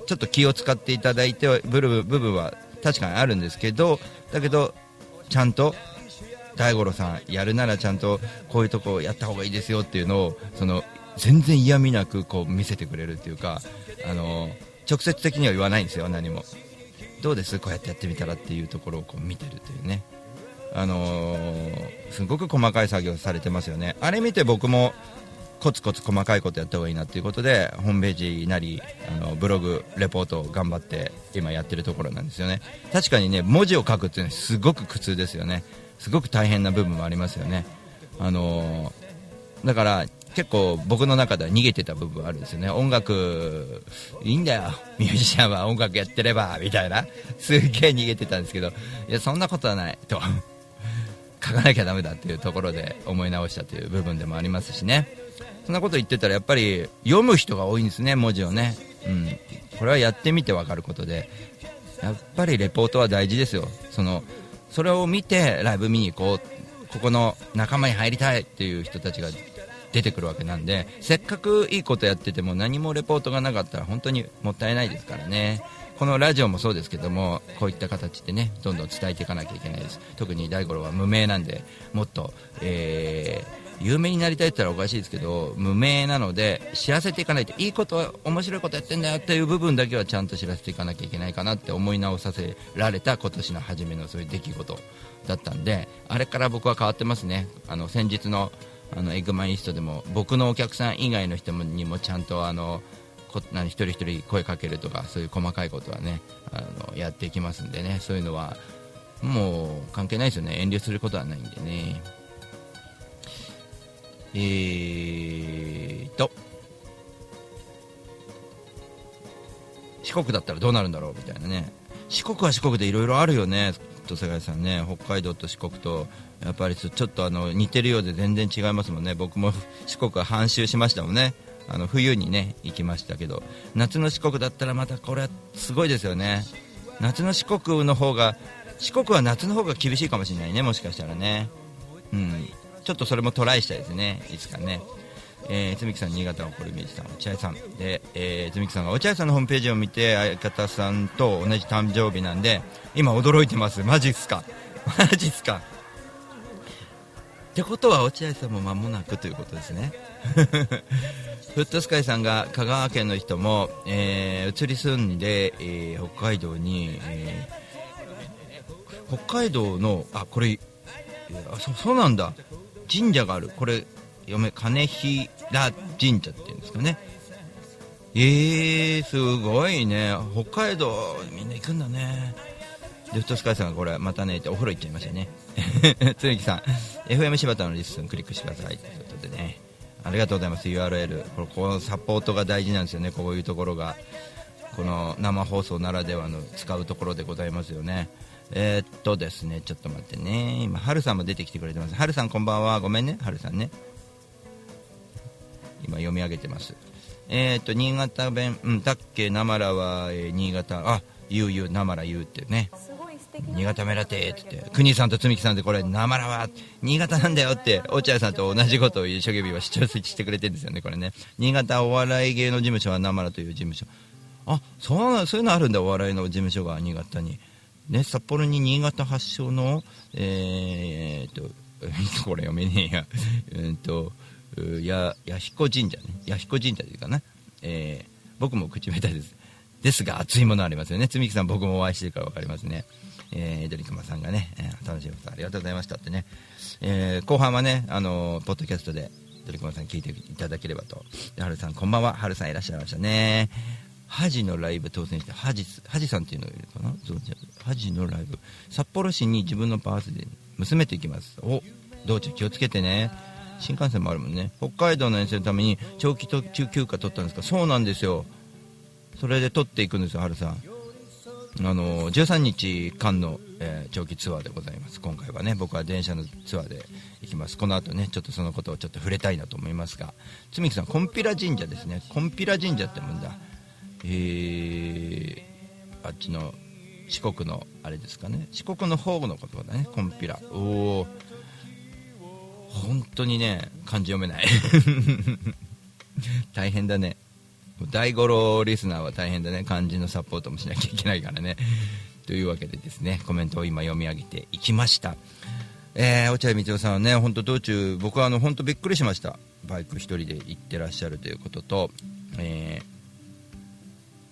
ちょっと気を使っていただいて部分部分は確かにあるんですけどだけどちゃんと大五郎さんやるならちゃんとこういうとこやった方がいいですよっていうのをその全然嫌味なくこう見せてくれるっていうかあの直接的には言わないんですよ何も。どうです？こうやってやってみたらっていうところをこう見てるというね。あのーすごく細かい作業されてますよね。あれ見て僕もコツコツ細かいことやった方がいいなっていうことでホームページなりあのブログレポートを頑張って今やってるところなんですよね。確かにね文字を書くっていうのはすごく苦痛ですよね。すごく大変な部分もありますよね。あのーだから結構僕の中では逃げてた部分はあるんですよね。音楽いいんだよ。ミュージシャンは音楽やってればみたいな。すっげえ逃げてたんですけどいやそんなことはないと。書かなきゃダメだっていうところで思い直したという部分でもありますしね。そんなこと言ってたらやっぱり読む人が多いんですね文字をね、うん、これはやってみて分かることで。やっぱりレポートは大事ですよ。そのそれを見てライブ見に行こう。ここの仲間に入りたいっていう人たちが出てくるわけなんでせっかくいいことやってても何もレポートがなかったら本当にもったいないですからね。このラジオもそうですけどもこういった形でねどんどん伝えていかなきゃいけないです。特に大五郎は無名なんでもっと、えー有名になりたいって言ったらおかしいですけど無名なので知らせていかないといいこと面白いことやってんだよっていう部分だけはちゃんと知らせていかなきゃいけないかなって思い直させられた今年の初めのそういう出来事だったんであれから僕は変わってますね。あの先日のあのエッグマイリストでも僕のお客さん以外の人にもちゃんとあのこ何一人一人声かけるとかそういう細かいことはねあのやっていきますんでね。そういうのはもう関係ないですよね。遠慮することはないんでね。えーと。四国だったらどうなるんだろうみたいなね。四国は四国でいろいろあるよね。と世界さんね。北海道と四国とやっぱりちょっとあの似てるようで全然違いますもんね。僕も四国は半周しましたもんね。あの冬にね行きましたけど。夏の四国だったらまたこれはすごいですよね。夏の四国の方が四国は夏の方が厳しいかもしれないねもしかしたらね。うん。ちょっとそれもトライしたいですね。いつかね。えー、つみきさん、新潟のコルミージさん、落合さん。で、えー、つみきさんが落合さんのホームページを見て、相方さんと同じ誕生日なんで、今驚いてます。マジっすか？マジっすか？ってことは落合さんも間もなくということですね。フットスカイさんが香川県の人も、えー、移り住んで、えー、北海道に、えー、北海道のあこれあそそうなんだ。神社がある。これ読め金平神社っていうんですかね。えー、すごいね。北海道みんな行くんだね。でフトスカイさんがこれまたねってお風呂行っちゃいましたね。つゆきさん。FM 柴田のリッスンクリックしてください。ということでね。ありがとうございます。URL これこのサポートが大事なんですよね。こういうところが。この生放送ならではの使うところでございますよね。えー、っとですねちょっと待ってね。今はるさんも出てきてくれてます。はるさんこんばんは。ごめんね。はるさんね。今読み上げてます。えー、っと新潟弁。うんだっけ？なまらは、えー、新潟。あゆうゆう。なまらゆうってね。新潟メラテって言って。国さんと積木さんでこれなまらは。新潟なんだよって。落合さんと同じことを一生懸命は主張してくれてるんですよねこれね。新潟お笑い芸能事務所はなまらという事務所あそうそういうのあるんだお笑いの事務所が新潟に。ね札幌に新潟発祥のえー、っと これ読めねえや。うんとや弥彦神社ね。弥彦神社というかな、えー、僕も口下手です。ですが熱いものありますよね。積木さん僕もお会いしてるから分かりますね。えー、ドリクマさんがね、えー、楽しいことありがとうございましたってね、えー、後半はね、あのー、ポッドキャストでドリクマさん聞いていただければと。で、はるさん、こんばんは。はるさんいらっしゃいましたね。ハジのライブ当選して、ハジ、ハジさんっていうのがいるかな？そうハジのライブ。札幌市に自分のバースで娘と行きます。お、道中気をつけてね。新幹線もあるもんね。北海道の遠征のために長期途中休暇取ったんですか？そうなんですよ。それで取っていくんですよ、はるさん。あの13日間の、えー、長期ツアーでございます今回はね僕は電車のツアーで行きますこの後ねちょっとそのことをちょっと触れたいなと思いますがつみきさんコンピラ神社ですねコンピラ神社ってもんだえー、あっちの四国のあれですかね。四国の方のことだね。コンピラおお本当にね漢字読めない。大変だね。大五郎リスナーは大変だね。漢字のサポートもしなきゃいけないからね。というわけでですねコメントを今読み上げていきました。えー、落合光夫さんはね本当道中僕はあの本当びっくりしました。バイク1人で行ってらっしゃるということと、えー、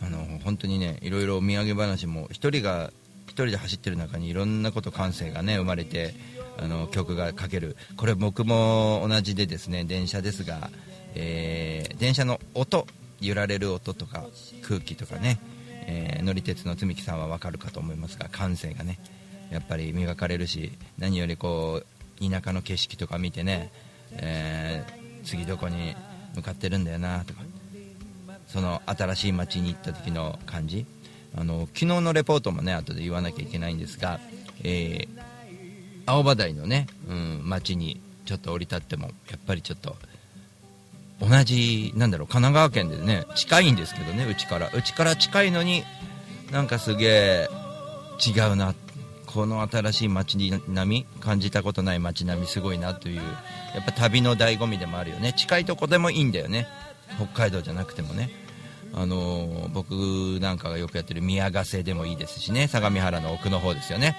あの本当にねいろいろお土産話も1人が1人で走ってる中にいろんなこと感性がね生まれてあの曲がかける。これ僕も同じでですね電車ですが、えー、電車の音揺られる音とか空気とかね、えー、乗り鉄の積木さんは分かるかと思いますが感性がねやっぱり磨かれるし何よりこう田舎の景色とか見てね、えー、次どこに向かってるんだよなとか。その新しい街に行った時の感じ。あの昨日のレポートもね後で言わなきゃいけないんですが、えー、青葉台のね、うん、街にちょっと降り立ってもやっぱりちょっと同じなんだろう神奈川県でね近いんですけどねうちから。うちから近いのになんかすげえ違うな。この新しい街並み感じたことない街並みすごいなというやっぱ旅の醍醐味でもあるよね。近いとこでもいいんだよね。北海道じゃなくてもねあのー、僕なんかがよくやってる宮ヶ瀬でもいいですしね相模原の奥の方ですよね。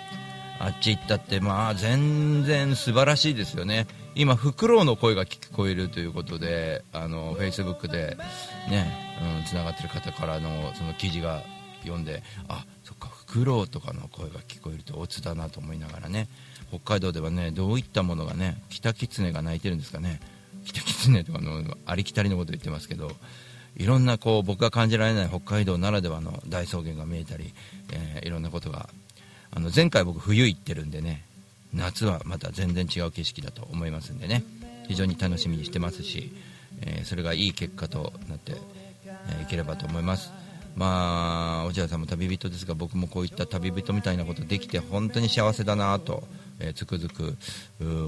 あっち行ったってまあ全然素晴らしいですよね。今フクロウの声が聞こえるということであのフェイスブックでねつな、うん、がってる方からのその記事が読んであそっかフクロウとかの声が聞こえるとオツだなと思いながらね北海道ではねどういったものがねキタキツネが鳴いてるんですかね。キタキツネとかのありきたりのこと言ってますけどいろんなこう僕が感じられない北海道ならではの大草原が見えたり、えー、いろんなことがあの前回僕冬行ってるんでね夏はまた全然違う景色だと思いますんでね非常に楽しみにしてますし、えー、それがいい結果となって、え、いければと思います。まあ落合さんも旅人ですが僕もこういった旅人みたいなことできて本当に幸せだなと、えー、つくづく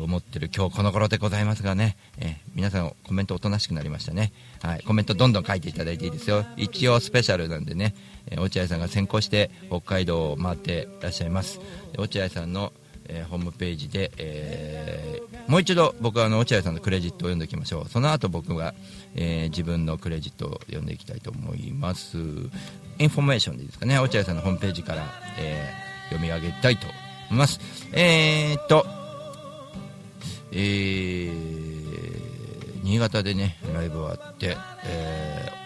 思ってる今日この頃でございますがね、え、皆さんコメントおとなしくなりましたね、はい、コメントどんどん書いていただいていいですよ。一応スペシャルなんでね、え、落合さんが先行して北海道を回ってらっしゃいます。落合さんのえーホームページで、えーもう一度僕はあの落合さんのクレジットを読んでいきましょう。その後僕が、えー自分のクレジットを読んでいきたいと思います。インフォメーションでいいですかね。落合さんのホームページから、え読み上げたいとます。えー、っとえー新潟でねライブがあって、えー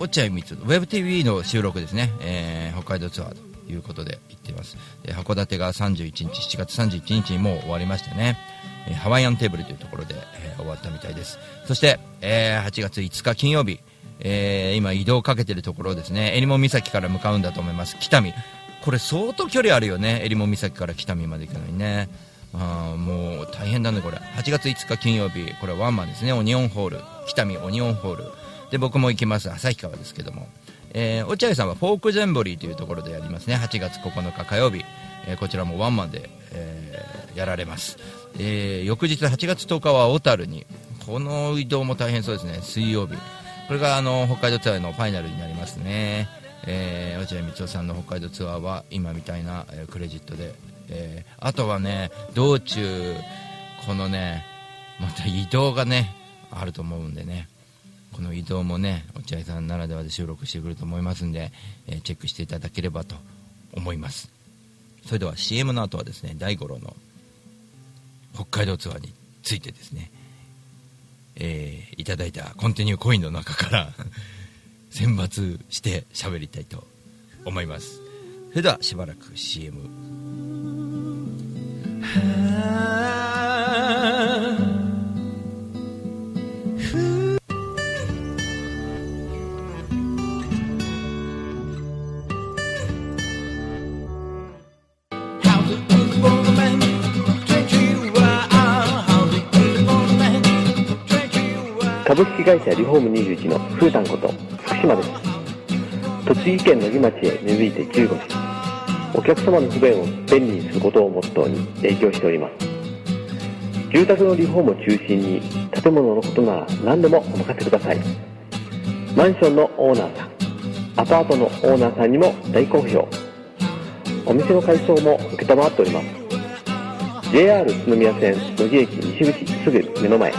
落合光の WebTV の収録ですね、えー北海道ツアーということで行っています。で函館が31日7月31日にもう終わりましたね、えハワイアンテーブルというところで、えー終わったみたいです。そして、えー8月5日金曜日、えー今移動をかけてるところですね。襟裳岬から向かうんだと思います。北見。これ相当距離あるよね。襟裳岬から北見まで行くのにね。あーもう大変だねこれ。8月5日金曜日。これワンマンですね。オニオンホール。北見オニオンホール。で僕も行きます。旭川ですけども、えー落合さんはフォークジャンボリーというところでやりますね。8月9日火曜日、えーこちらもワンマンで、えーやられます、えー翌日8月10日は小樽に。この移動も大変そうですね。水曜日。これがあの北海道ツアーのファイナルになりますね、えー落合光雄さんの北海道ツアーは今みたいな、えークレジットで、えーあとはね道中このねまた移動がねあると思うんでねこの移動もね落合さんならではで収録してくると思いますんで、えーチェックしていただければと思います。それでは CM の後はですね大五郎の北海道ツアーについてですね、えーいただいたコンティニューコインの中から 選抜して喋りたいと思います。それではしばらく CM 株式会社リフォーム21のふ県野木町へ根付いて15年お客様の不便を便利にすることをモットーに営業しております。住宅のリフォームを中心に建物のことなら何でもお任せください。マンションのオーナーさんアパートのオーナーさんにも大好評。お店の改装も承っております。JR 宇都宮線野木駅西口すぐ目の前。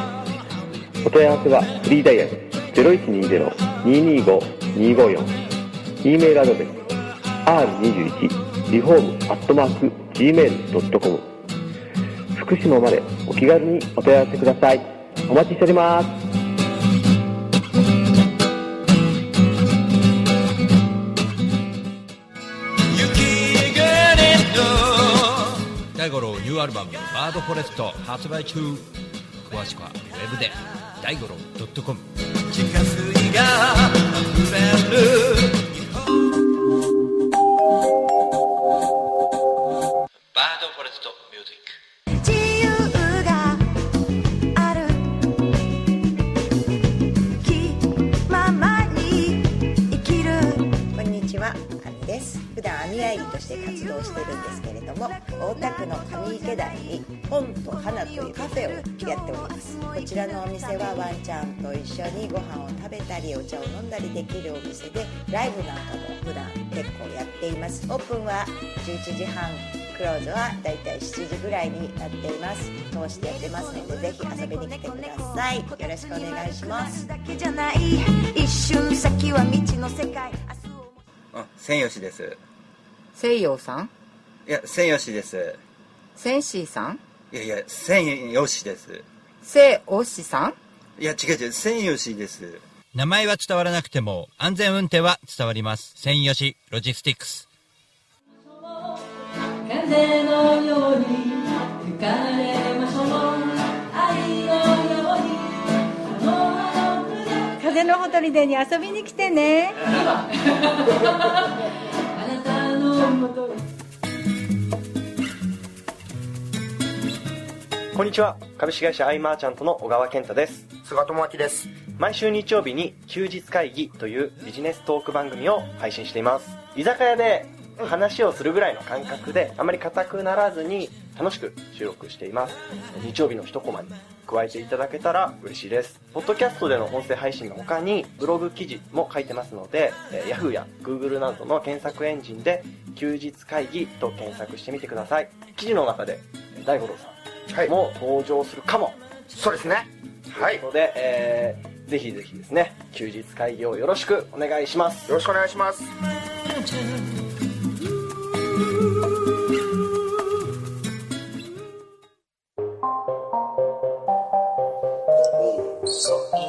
お問い合わせはフリーダイヤル0120-225-254 e メールアドレス r21 リフォームアットマーク gmail.com 福島までお気軽にお問い合わせください。お待ちしております。大五郎ニューアルバム「バードフォレスト」発売中。詳しくはウェブで大五郎 .com 地下水が溢れる普段網やいりとして活動してるんですけれども、大田区の上池台に本と花というカフェをやっております。こちらのお店はワンちゃんと一緒にご飯を食べたりお茶を飲んだりできるお店で、ライブなんかも普段結構やっています。オープンは11時半。クローズはだいたい7時ぐらいになっています通してやってますのでぜひ遊びに来てくださいよろしくお願いします一瞬先は未知の世界あ、千吉です。西洋さん？いや、千吉です。センシーさん？いやいや、千吉です。セオシさん？いや、違う違う、千吉です。名前は伝わらなくても安全運転は伝わります。専用しロジスティックス。風のように吹かれましょう。愛のようにそのあの船。風のほとりでに遊びに来てねたの。もとにこんにちは。株式会社アイマーチャントの小川健太です。菅智明です。毎週日曜日に休日会議というビジネストーク番組を配信しています。居酒屋で話をするぐらいの感覚であまり硬くならずに楽しく収録しています。日曜日の一コマに加えていただけたら嬉しいです。ポッドキャストでの音声配信の他にブログ記事も書いてますので、えー Yahoo や Google などの検索エンジンで休日会議と検索してみてください。記事の中で大五郎さんも登場するかも、そうですね。はい。ということで、えーぜひぜひですね休日会議をよろしくお願いします。よろしくお願いしますさ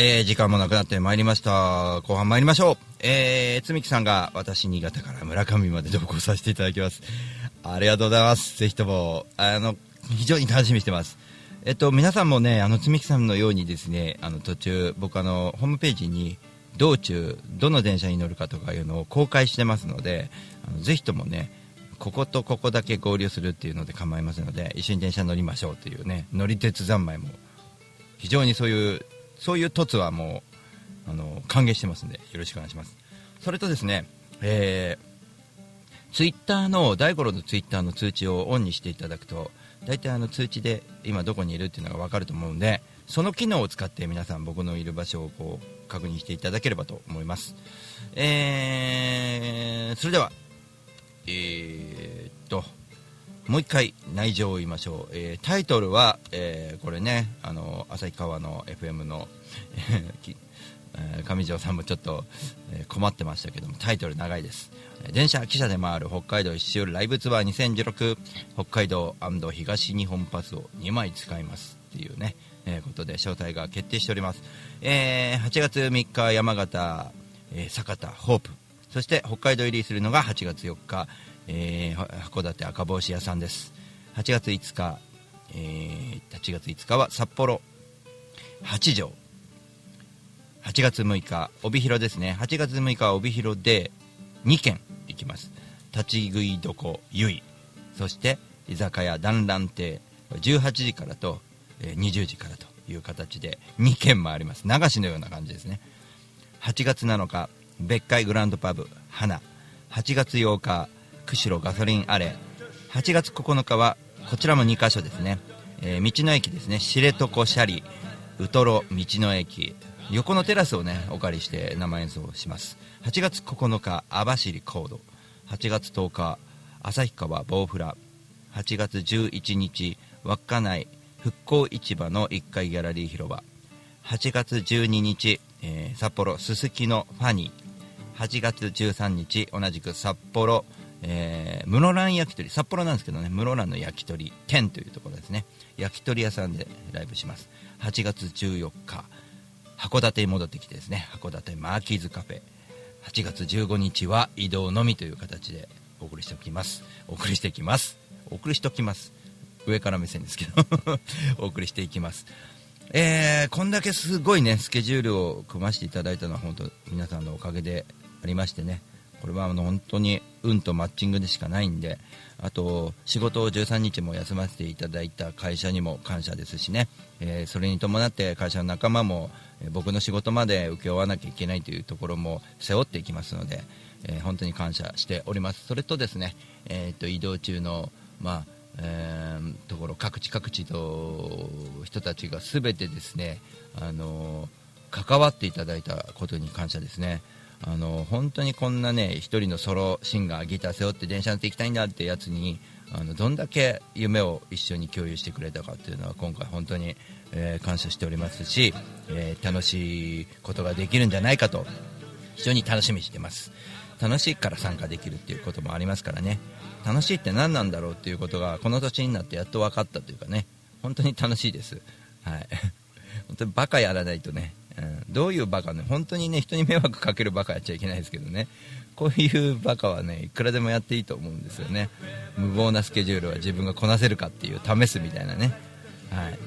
えー、時間もなくなってまいりました。後半参りましょう。えー、つみきさんが私新潟から村上まで同行させていただきます。ありがとうございます。ぜひとも、あの、非常に楽しみにしてます。えっと、皆さんもね、あの、つみきさんのようにですね、あの、途中、僕あの、ホームページに、道中、どの電車に乗るかとかいうのを公開してますので、あのぜひともね、こことここだけ合流するっていうので構いませんので、一緒に電車乗りましょうというね、乗り鉄三昧も、非常にそういう、そういう凸はもう、あの、歓迎してますんで、よろしくお願いします。それとですね、えー、ツイッターの、大五郎のツイッターの通知をオンにしていただくと、大体あの通知で今どこにいるっていうのが分かると思うんで、その機能を使って皆さん僕のいる場所をこう確認していただければと思います。えー、それでは、えー、っと、もう一回内情を言いましょう。えータイトルは、えーこれね、あの、旭川の FM の、え上条さんもちょっと、え困ってましたけども、タイトル長いです。電車、汽車で回る北海道一周ライブツアー2016北海道東日本パスを2枚使いますっていうね、えーことで招待が決定しております。えー8月3日山形、えー酒田、ホープ、そして北海道入りするのが8月4日、えー函館赤帽子屋さんです。8月5日、えー8月5日は札幌。八条。8月6日帯広ですね。8月6日は帯広で2軒行きます。立ち食い床ゆいそして居酒屋団らん亭18時からと、えー20時からという形で2軒回ります。流しのような感じですね。8月7日別海グランドパブ花。8月8日釧路ガソリンアレ8月9日はこちらも2カ所ですね、えー道の駅ですね。知床シャリウトロ道の駅。横のテラスをねお借りして生演奏します。8月9日網走コード8月10日旭川ボウフラ。8月11日稚内復興市場の1階ギャラリー広場。8月12日、えー札幌すすきのファニー。8月13日同じく札幌、えー室蘭焼き鳥。札幌なんですけどね。室蘭の焼き鳥。店というところですね。焼き鳥屋さんでライブします。8月14日。函館に戻ってきてですね。函館マーキーズカフェ。8月15日は移動のみという形でお送りしておきます。お送りしていきます。お送りしておきます。上から目線ですけど。お送りしていきます。えーこんだけすごいねスケジュールを組ませていただいたのは本当皆さんのおかげでありましてね。これはあの本当に運とマッチングでしかないんであと仕事を13日も休ませていただいた会社にも感謝ですしね、えーそれに伴って会社の仲間も、僕の仕事まで請け負わなきゃいけないというところも背負っていきますので、えー本当に感謝しておりますそれとですね、えーと移動中の、まあえーところ各地各地と人たちが全てですね、あの関わっていただいたことに感謝ですね。あの本当にこんなね一人のソロシンガーギター背負って電車乗って行きたいんだってやつにあのどんだけ夢を一緒に共有してくれたかっていうのは今回本当に、えー感謝しておりますし、えー楽しいことができるんじゃないかと非常に楽しみにしてます。楽しいから参加できるっていうこともありますからね。楽しいって何なんだろうっていうことがこの年になってやっと分かったというかね。本当に楽しいです。はい。本当にバカやらないとね、うん、どういうバカね？本当にね人に迷惑かけるバカやっちゃいけないですけどね。こういうバカはねいくらでもやっていいと思うんですよね。無謀なスケジュールは自分がこなせるかっていう試すみたいなね。はい。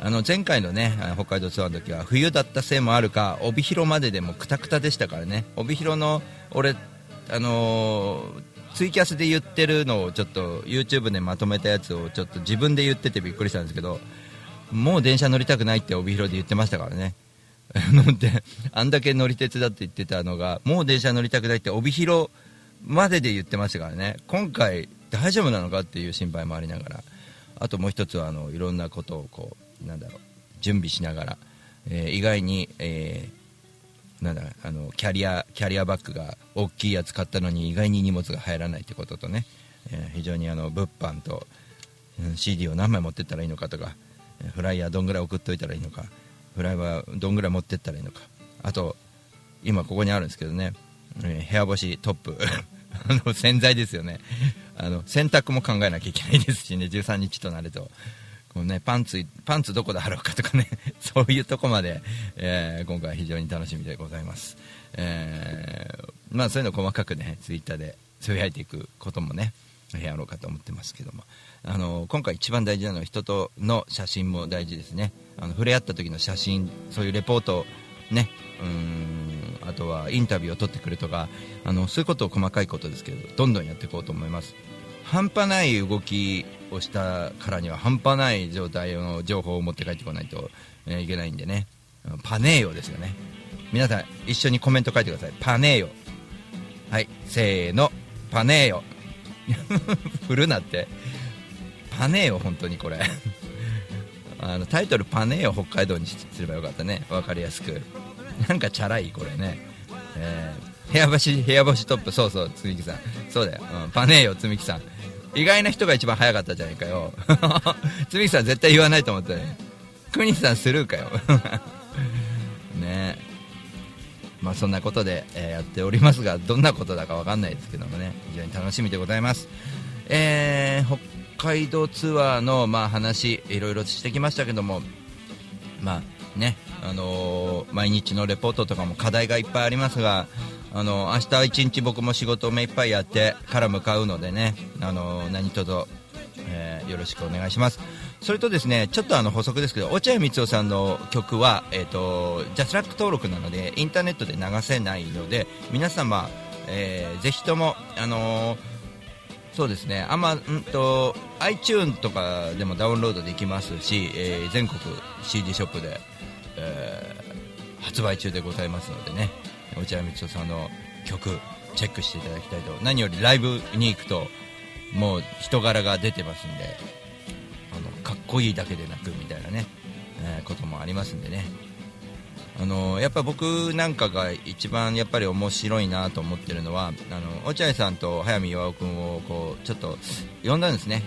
あの前回のね北海道ツアーの時は冬だったせいもあるか帯広まででもくたくたでしたからね。帯広の俺あのーツイキャスで言ってるのをちょっと YouTube でまとめたやつをちょっと自分で言っててびっくりしたんですけどもう電車乗りたくないって帯広で言ってましたからね。あんだけ乗り鉄だって言ってたのがもう電車乗りたくないって帯広までで言ってましたからね。今回大丈夫なのかっていう心配もありながら。あともう一つはあのいろんなことをこうなんだろう準備しながら、えー意外に、えーなんだあのキャリアキャリアバッグが大きいやつ買ったのに意外に荷物が入らないってこととね、えー非常にあの物販と、うん CD を何枚持ってったらいいのかとかフライヤーどんぐらい送っといたらいいのかフライはどんぐらい持ってったらいいのか。あと今ここにあるんですけどね、えー部屋干しトップ。あの洗剤ですよね。あの洗濯も考えなきゃいけないですしね。13日となると。こうね、パンツパンツどこで貼ろうかとかね。そういうとこまで、えー今回非常に楽しみでございます、えーまあ、そういうの細かくねツイッターでつぶやいていくこともね。やろうかと思ってますけども。あの今回一番大事なのは人との写真も大事ですね。あの触れ合った時の写真そういうレポートねうーんあとはインタビューを取ってくるとかあのそういうことを細かいことですけどどんどんやっていこうと思います。半端ない動きをしたからには半端ない状態の情報を持って帰ってこないと、えいけないんでね。パネーヨですよね。皆さん一緒にコメント書いてください。パネーヨはいせーの。パネーヨ 振るなって。パネーヨ本当にこれ。あのタイトルパネーヨ北海道にすればよかったね。分かりやすく。なんかチャラいこれね、えー部屋干し部屋干しトップ。そうそうつみきさん。そうだよ、うん、パネーヨつみきさん。意外な人が一番早かったじゃないかよ。つみきさん絶対言わないと思ったね。クニさんスルーかよ。ね。まあそんなことで、えーやっておりますがどんなことだかわかんないですけどもね非常に楽しみでございます。えー北海道ツアーの、まあ、話いろいろしてきましたけどもまあねあのー毎日のレポートとかも課題がいっぱいありますが、あのー明日一日僕も仕事を目いっぱいやってから向かうのでね、あのー何卒、えよろしくお願いします。それとですねちょっとあの補足ですけど落合光雄さんの曲は、えー、とジャスラック登録なのでインターネットで流せないので皆様、えーぜひとも、あのーそうですね、あんま、んと、iTune とかでもダウンロードできますし、えー全国 CD ショップで、えー発売中でございますのでね、落合光雄さんの曲、チェックしていただきたいと。何よりライブに行くと、もう人柄が出てますんで、かっこいいだけでなく、みたいなね、えーこともありますんでね。あのやっぱ僕なんかが一番やっぱり面白いなと思ってるのはあの落合さんと早見巌君をこうちょっと呼んだんですね、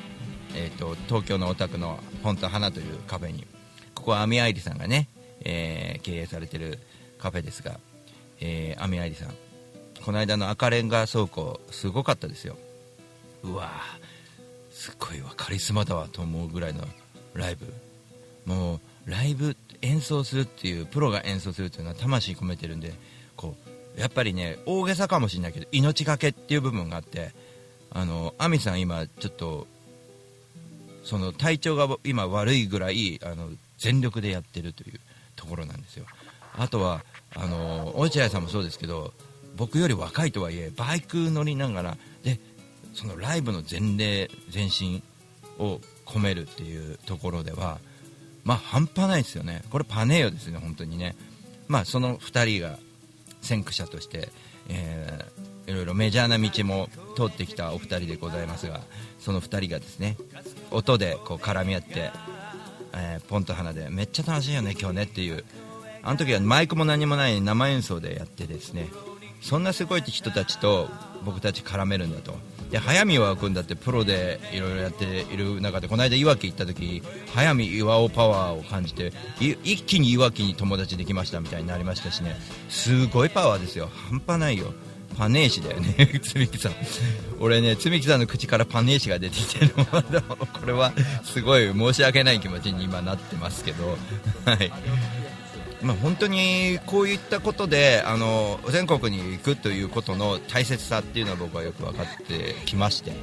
えー、と東京のお宅の本と花というカフェに。ここはアミアイリさんがね、えー経営されてるカフェですが、えー、アミアイリさん。この間の赤レンガ倉庫すごかったですよ。うわー。すっごいわカリスマだわと思うぐらいのライブ。もうライブ演奏するっていうプロが演奏するっていうのは魂込めてるんでこうやっぱりね大げさかもしれないけど命がけっていう部分があってあの亜美さん今ちょっとその体調が今悪いぐらいあの全力でやってるというところなんですよ。あとはあの落合さんもそうですけど僕より若いとはいえバイク乗りながらそのライブの前例前進を込めるっていうところではまあ半端ないですよね。これパネーヨですね本当にね。まあその2人が先駆者として、えーいろいろメジャーな道も通ってきたお二人でございますがその2人がですね音でこう絡み合って、えーポンと花でめっちゃ楽しいよね今日ねっていう。あの時はマイクも何もない生演奏でやってですね。そんなすごい人たちと僕たち絡めるんだと。で早見岩君だってプロでいろいろやっている中でこの間いわき行った時早見岩尾パワーを感じて一気にいわきに友達できましたみたいになりましたしね。すごいパワーですよ。半端ないよ。パネーシだよね。つみきさん。俺ねつみきさんの口からパネーシが出てきてるの。これはすごい申し訳ない気持ちに今なってますけど。はい。まあ、本当にこういったことであの全国に行くということの大切さっていうのは僕はよく分かってきまして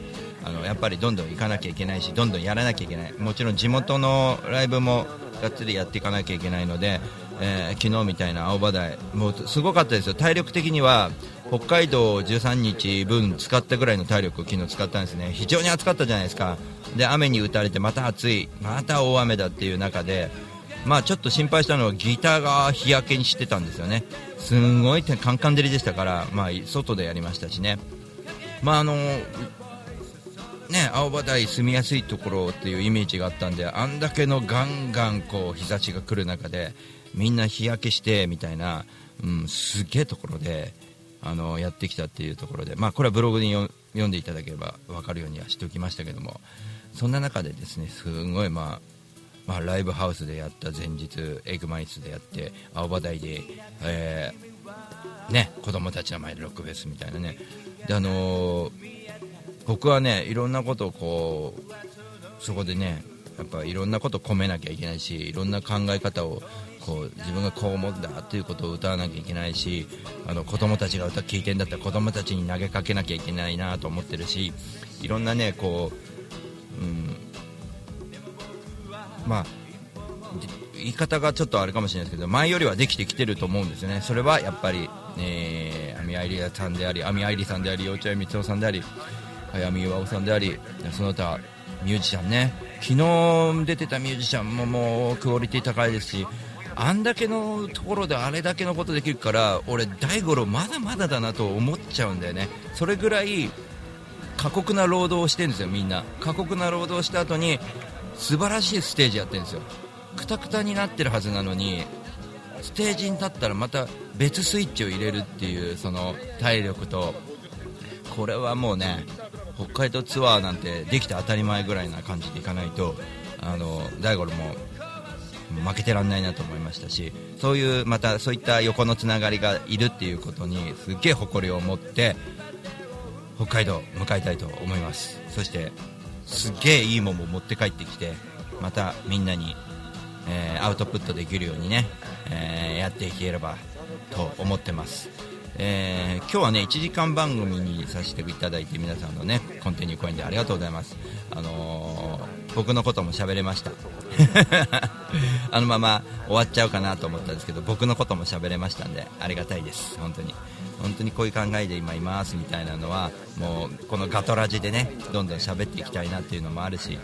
あのやっぱりどんどん行かなきゃいけないしどんどんやらなきゃいけない。もちろん地元のライブもがっつりやっていかなきゃいけないので、えー昨日みたいな青葉台もうすごかったですよ。体力的には北海道13日分使ったぐらいの体力を昨日使ったんですね。非常に暑かったじゃないですか。で雨に打たれてまた暑いまた大雨だっていう中でまあちょっと心配したのはギターが日焼けにしてたんですよね。すんごいカンカン照りでしたから、まあ、外でやりましたしね。まああのね、青葉台住みやすいところっていうイメージがあったんであんだけのガンガンこう日差しが来る中でみんな日焼けしてみたいな、うん、すげえところであのやってきたっていうところで、まあ、これはブログに読んでいただければ分かるようにはしておきましたけどもそんな中でですねすごい、ままあ、ライブハウスでやった前日エグマイスでやって青葉台で、えーね、子供たちの前でロックフェスみたいなね。であのー僕はねいろんなことをこうそこでねやっぱいろんなことを込めなきゃいけないしいろんな考え方をこう自分がこう思うんだということを歌わなきゃいけないしあの子供たちが歌聞いてんだったら子供たちに投げかけなきゃいけないなと思ってるしいろんなねこう、うん、まあ言い方がちょっとあれかもしれないですけど前よりはできてきてると思うんですよね。それはやっぱり、えー、アミアさんでありアミアイリさんであり幼稚園光雄さんであり早見巌さんでありその他ミュージシャンね。昨日出てたミュージシャンももうクオリティ高いですしあんだけのところであれだけのことできるから俺大五郎まだまだだなと思っちゃうんだよね。それぐらい過酷な労働をしてるんですよみんな。過酷な労働をした後に素晴らしいステージやってるんですよ。くたくたになってるはずなのにステージに立ったらまた別スイッチを入れるっていうその体力とこれはもうね北海道ツアーなんてできて当たり前ぐらいな感じでいかないとあの大五郎も負けてらんないなと思いましたしそういうまたそういった横のつながりがいるっていうことにすっげえ誇りを持って北海道を迎えたいと思います。そしてすげえいいものを持って帰ってきてまたみんなに、えーアウトプットできるようにね、えーやっていければと思ってます。えー今日はね1時間番組にさせていただいて皆さんのねコンティニューコインでありがとうございます。あの僕のことも喋れました。あのまま終わっちゃうかなと思ったんですけど僕のことも喋れましたんでありがたいです。本当に本当にこういう考えで今いますみたいなのはもうこのガトラジでねどんどん喋っていきたいなっていうのもあるし、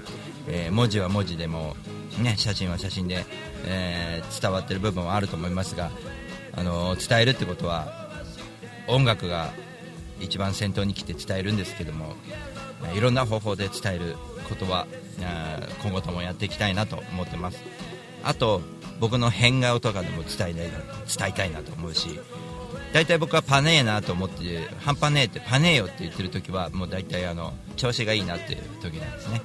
えー文字は文字でも、ね、写真は写真で、えー伝わってる部分はあると思いますが、あのー伝えるってことは音楽が一番先頭に来て伝えるんですけどもえーいろんな方法で伝えることは今後ともやっていきたいなと思ってます。あと僕の変顔とかでも伝えたいな伝えたいなと思うし大体僕はパネーなと思って半パネーってパネーよって言ってる時はもう大体あの調子がいいなっていう時なんですね、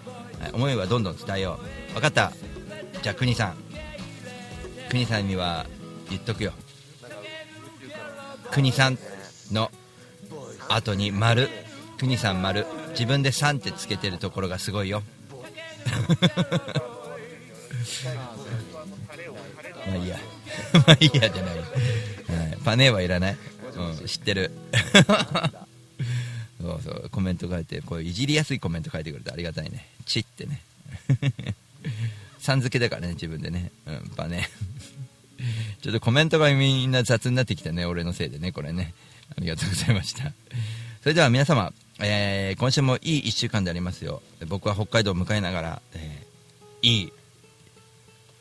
思いはどんどん伝えよう。分かった。じゃあ国さん。国さんには言っとくよ。国さんの後に丸。国さん丸。自分で3ってつけてるところがすごいよ。まあいいや。まあいいやじゃない、はい、パネーはいらない、うん、知ってる。そうそう。コメント書いてこういじりやすいコメント書いてくれてありがたいね。チってね。さん付けだからね自分でね。うんパネ。ちょっとコメントがみんな雑になってきたね。俺のせいでねこれね。ありがとうございました。それでは皆様、えー今週もいい1週間でありますよ。僕は北海道を迎えながら、えーいい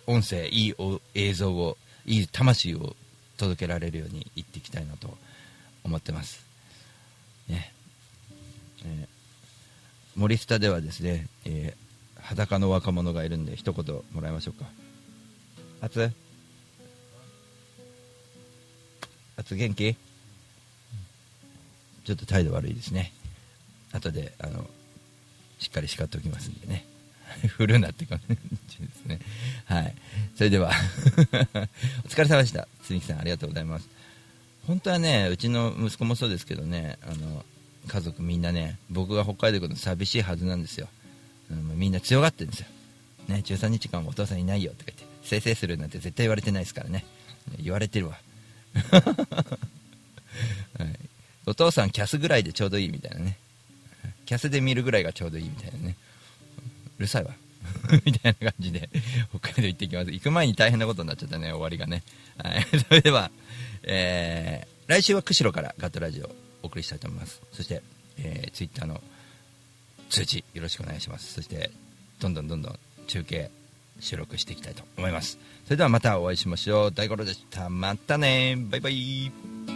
音声いいお映像をいい魂を届けられるように行っていきたいなと思ってます。ね。えー森下ではですね、えー裸の若者がいるんで一言もらいましょうか。あつあつ元気？ちょっと態度悪いですね。後であのしっかり叱っておきますんでね。振るなって感じですね。はい。それでは。お疲れ様でした。積木さんありがとうございます。本当はねうちの息子もそうですけどねあの家族みんなね僕が北海道行くの寂しいはずなんですよ、うんみんな強がってるんですよ、ね、13日間お父さんいないよとか言ってせいせいするなんて絶対言われてないですからね言われてるわ、はい、お父さんキャスぐらいでちょうどいいみたいなね。キャスで見るぐらいがちょうどいいみたいなね。うるさいわ。みたいな感じで北海道行ってきます。行く前に大変なことになっちゃったね終わりがね、はい、それでは、えー来週は釧路からガットラジオをお送りしたいと思います。そして、えー、ツイッターの通知よろしくお願いします。そしてどんどんどんどん中継収録していきたいと思います。それではまたお会いしましょう。大五郎でした。またね。バイバイ。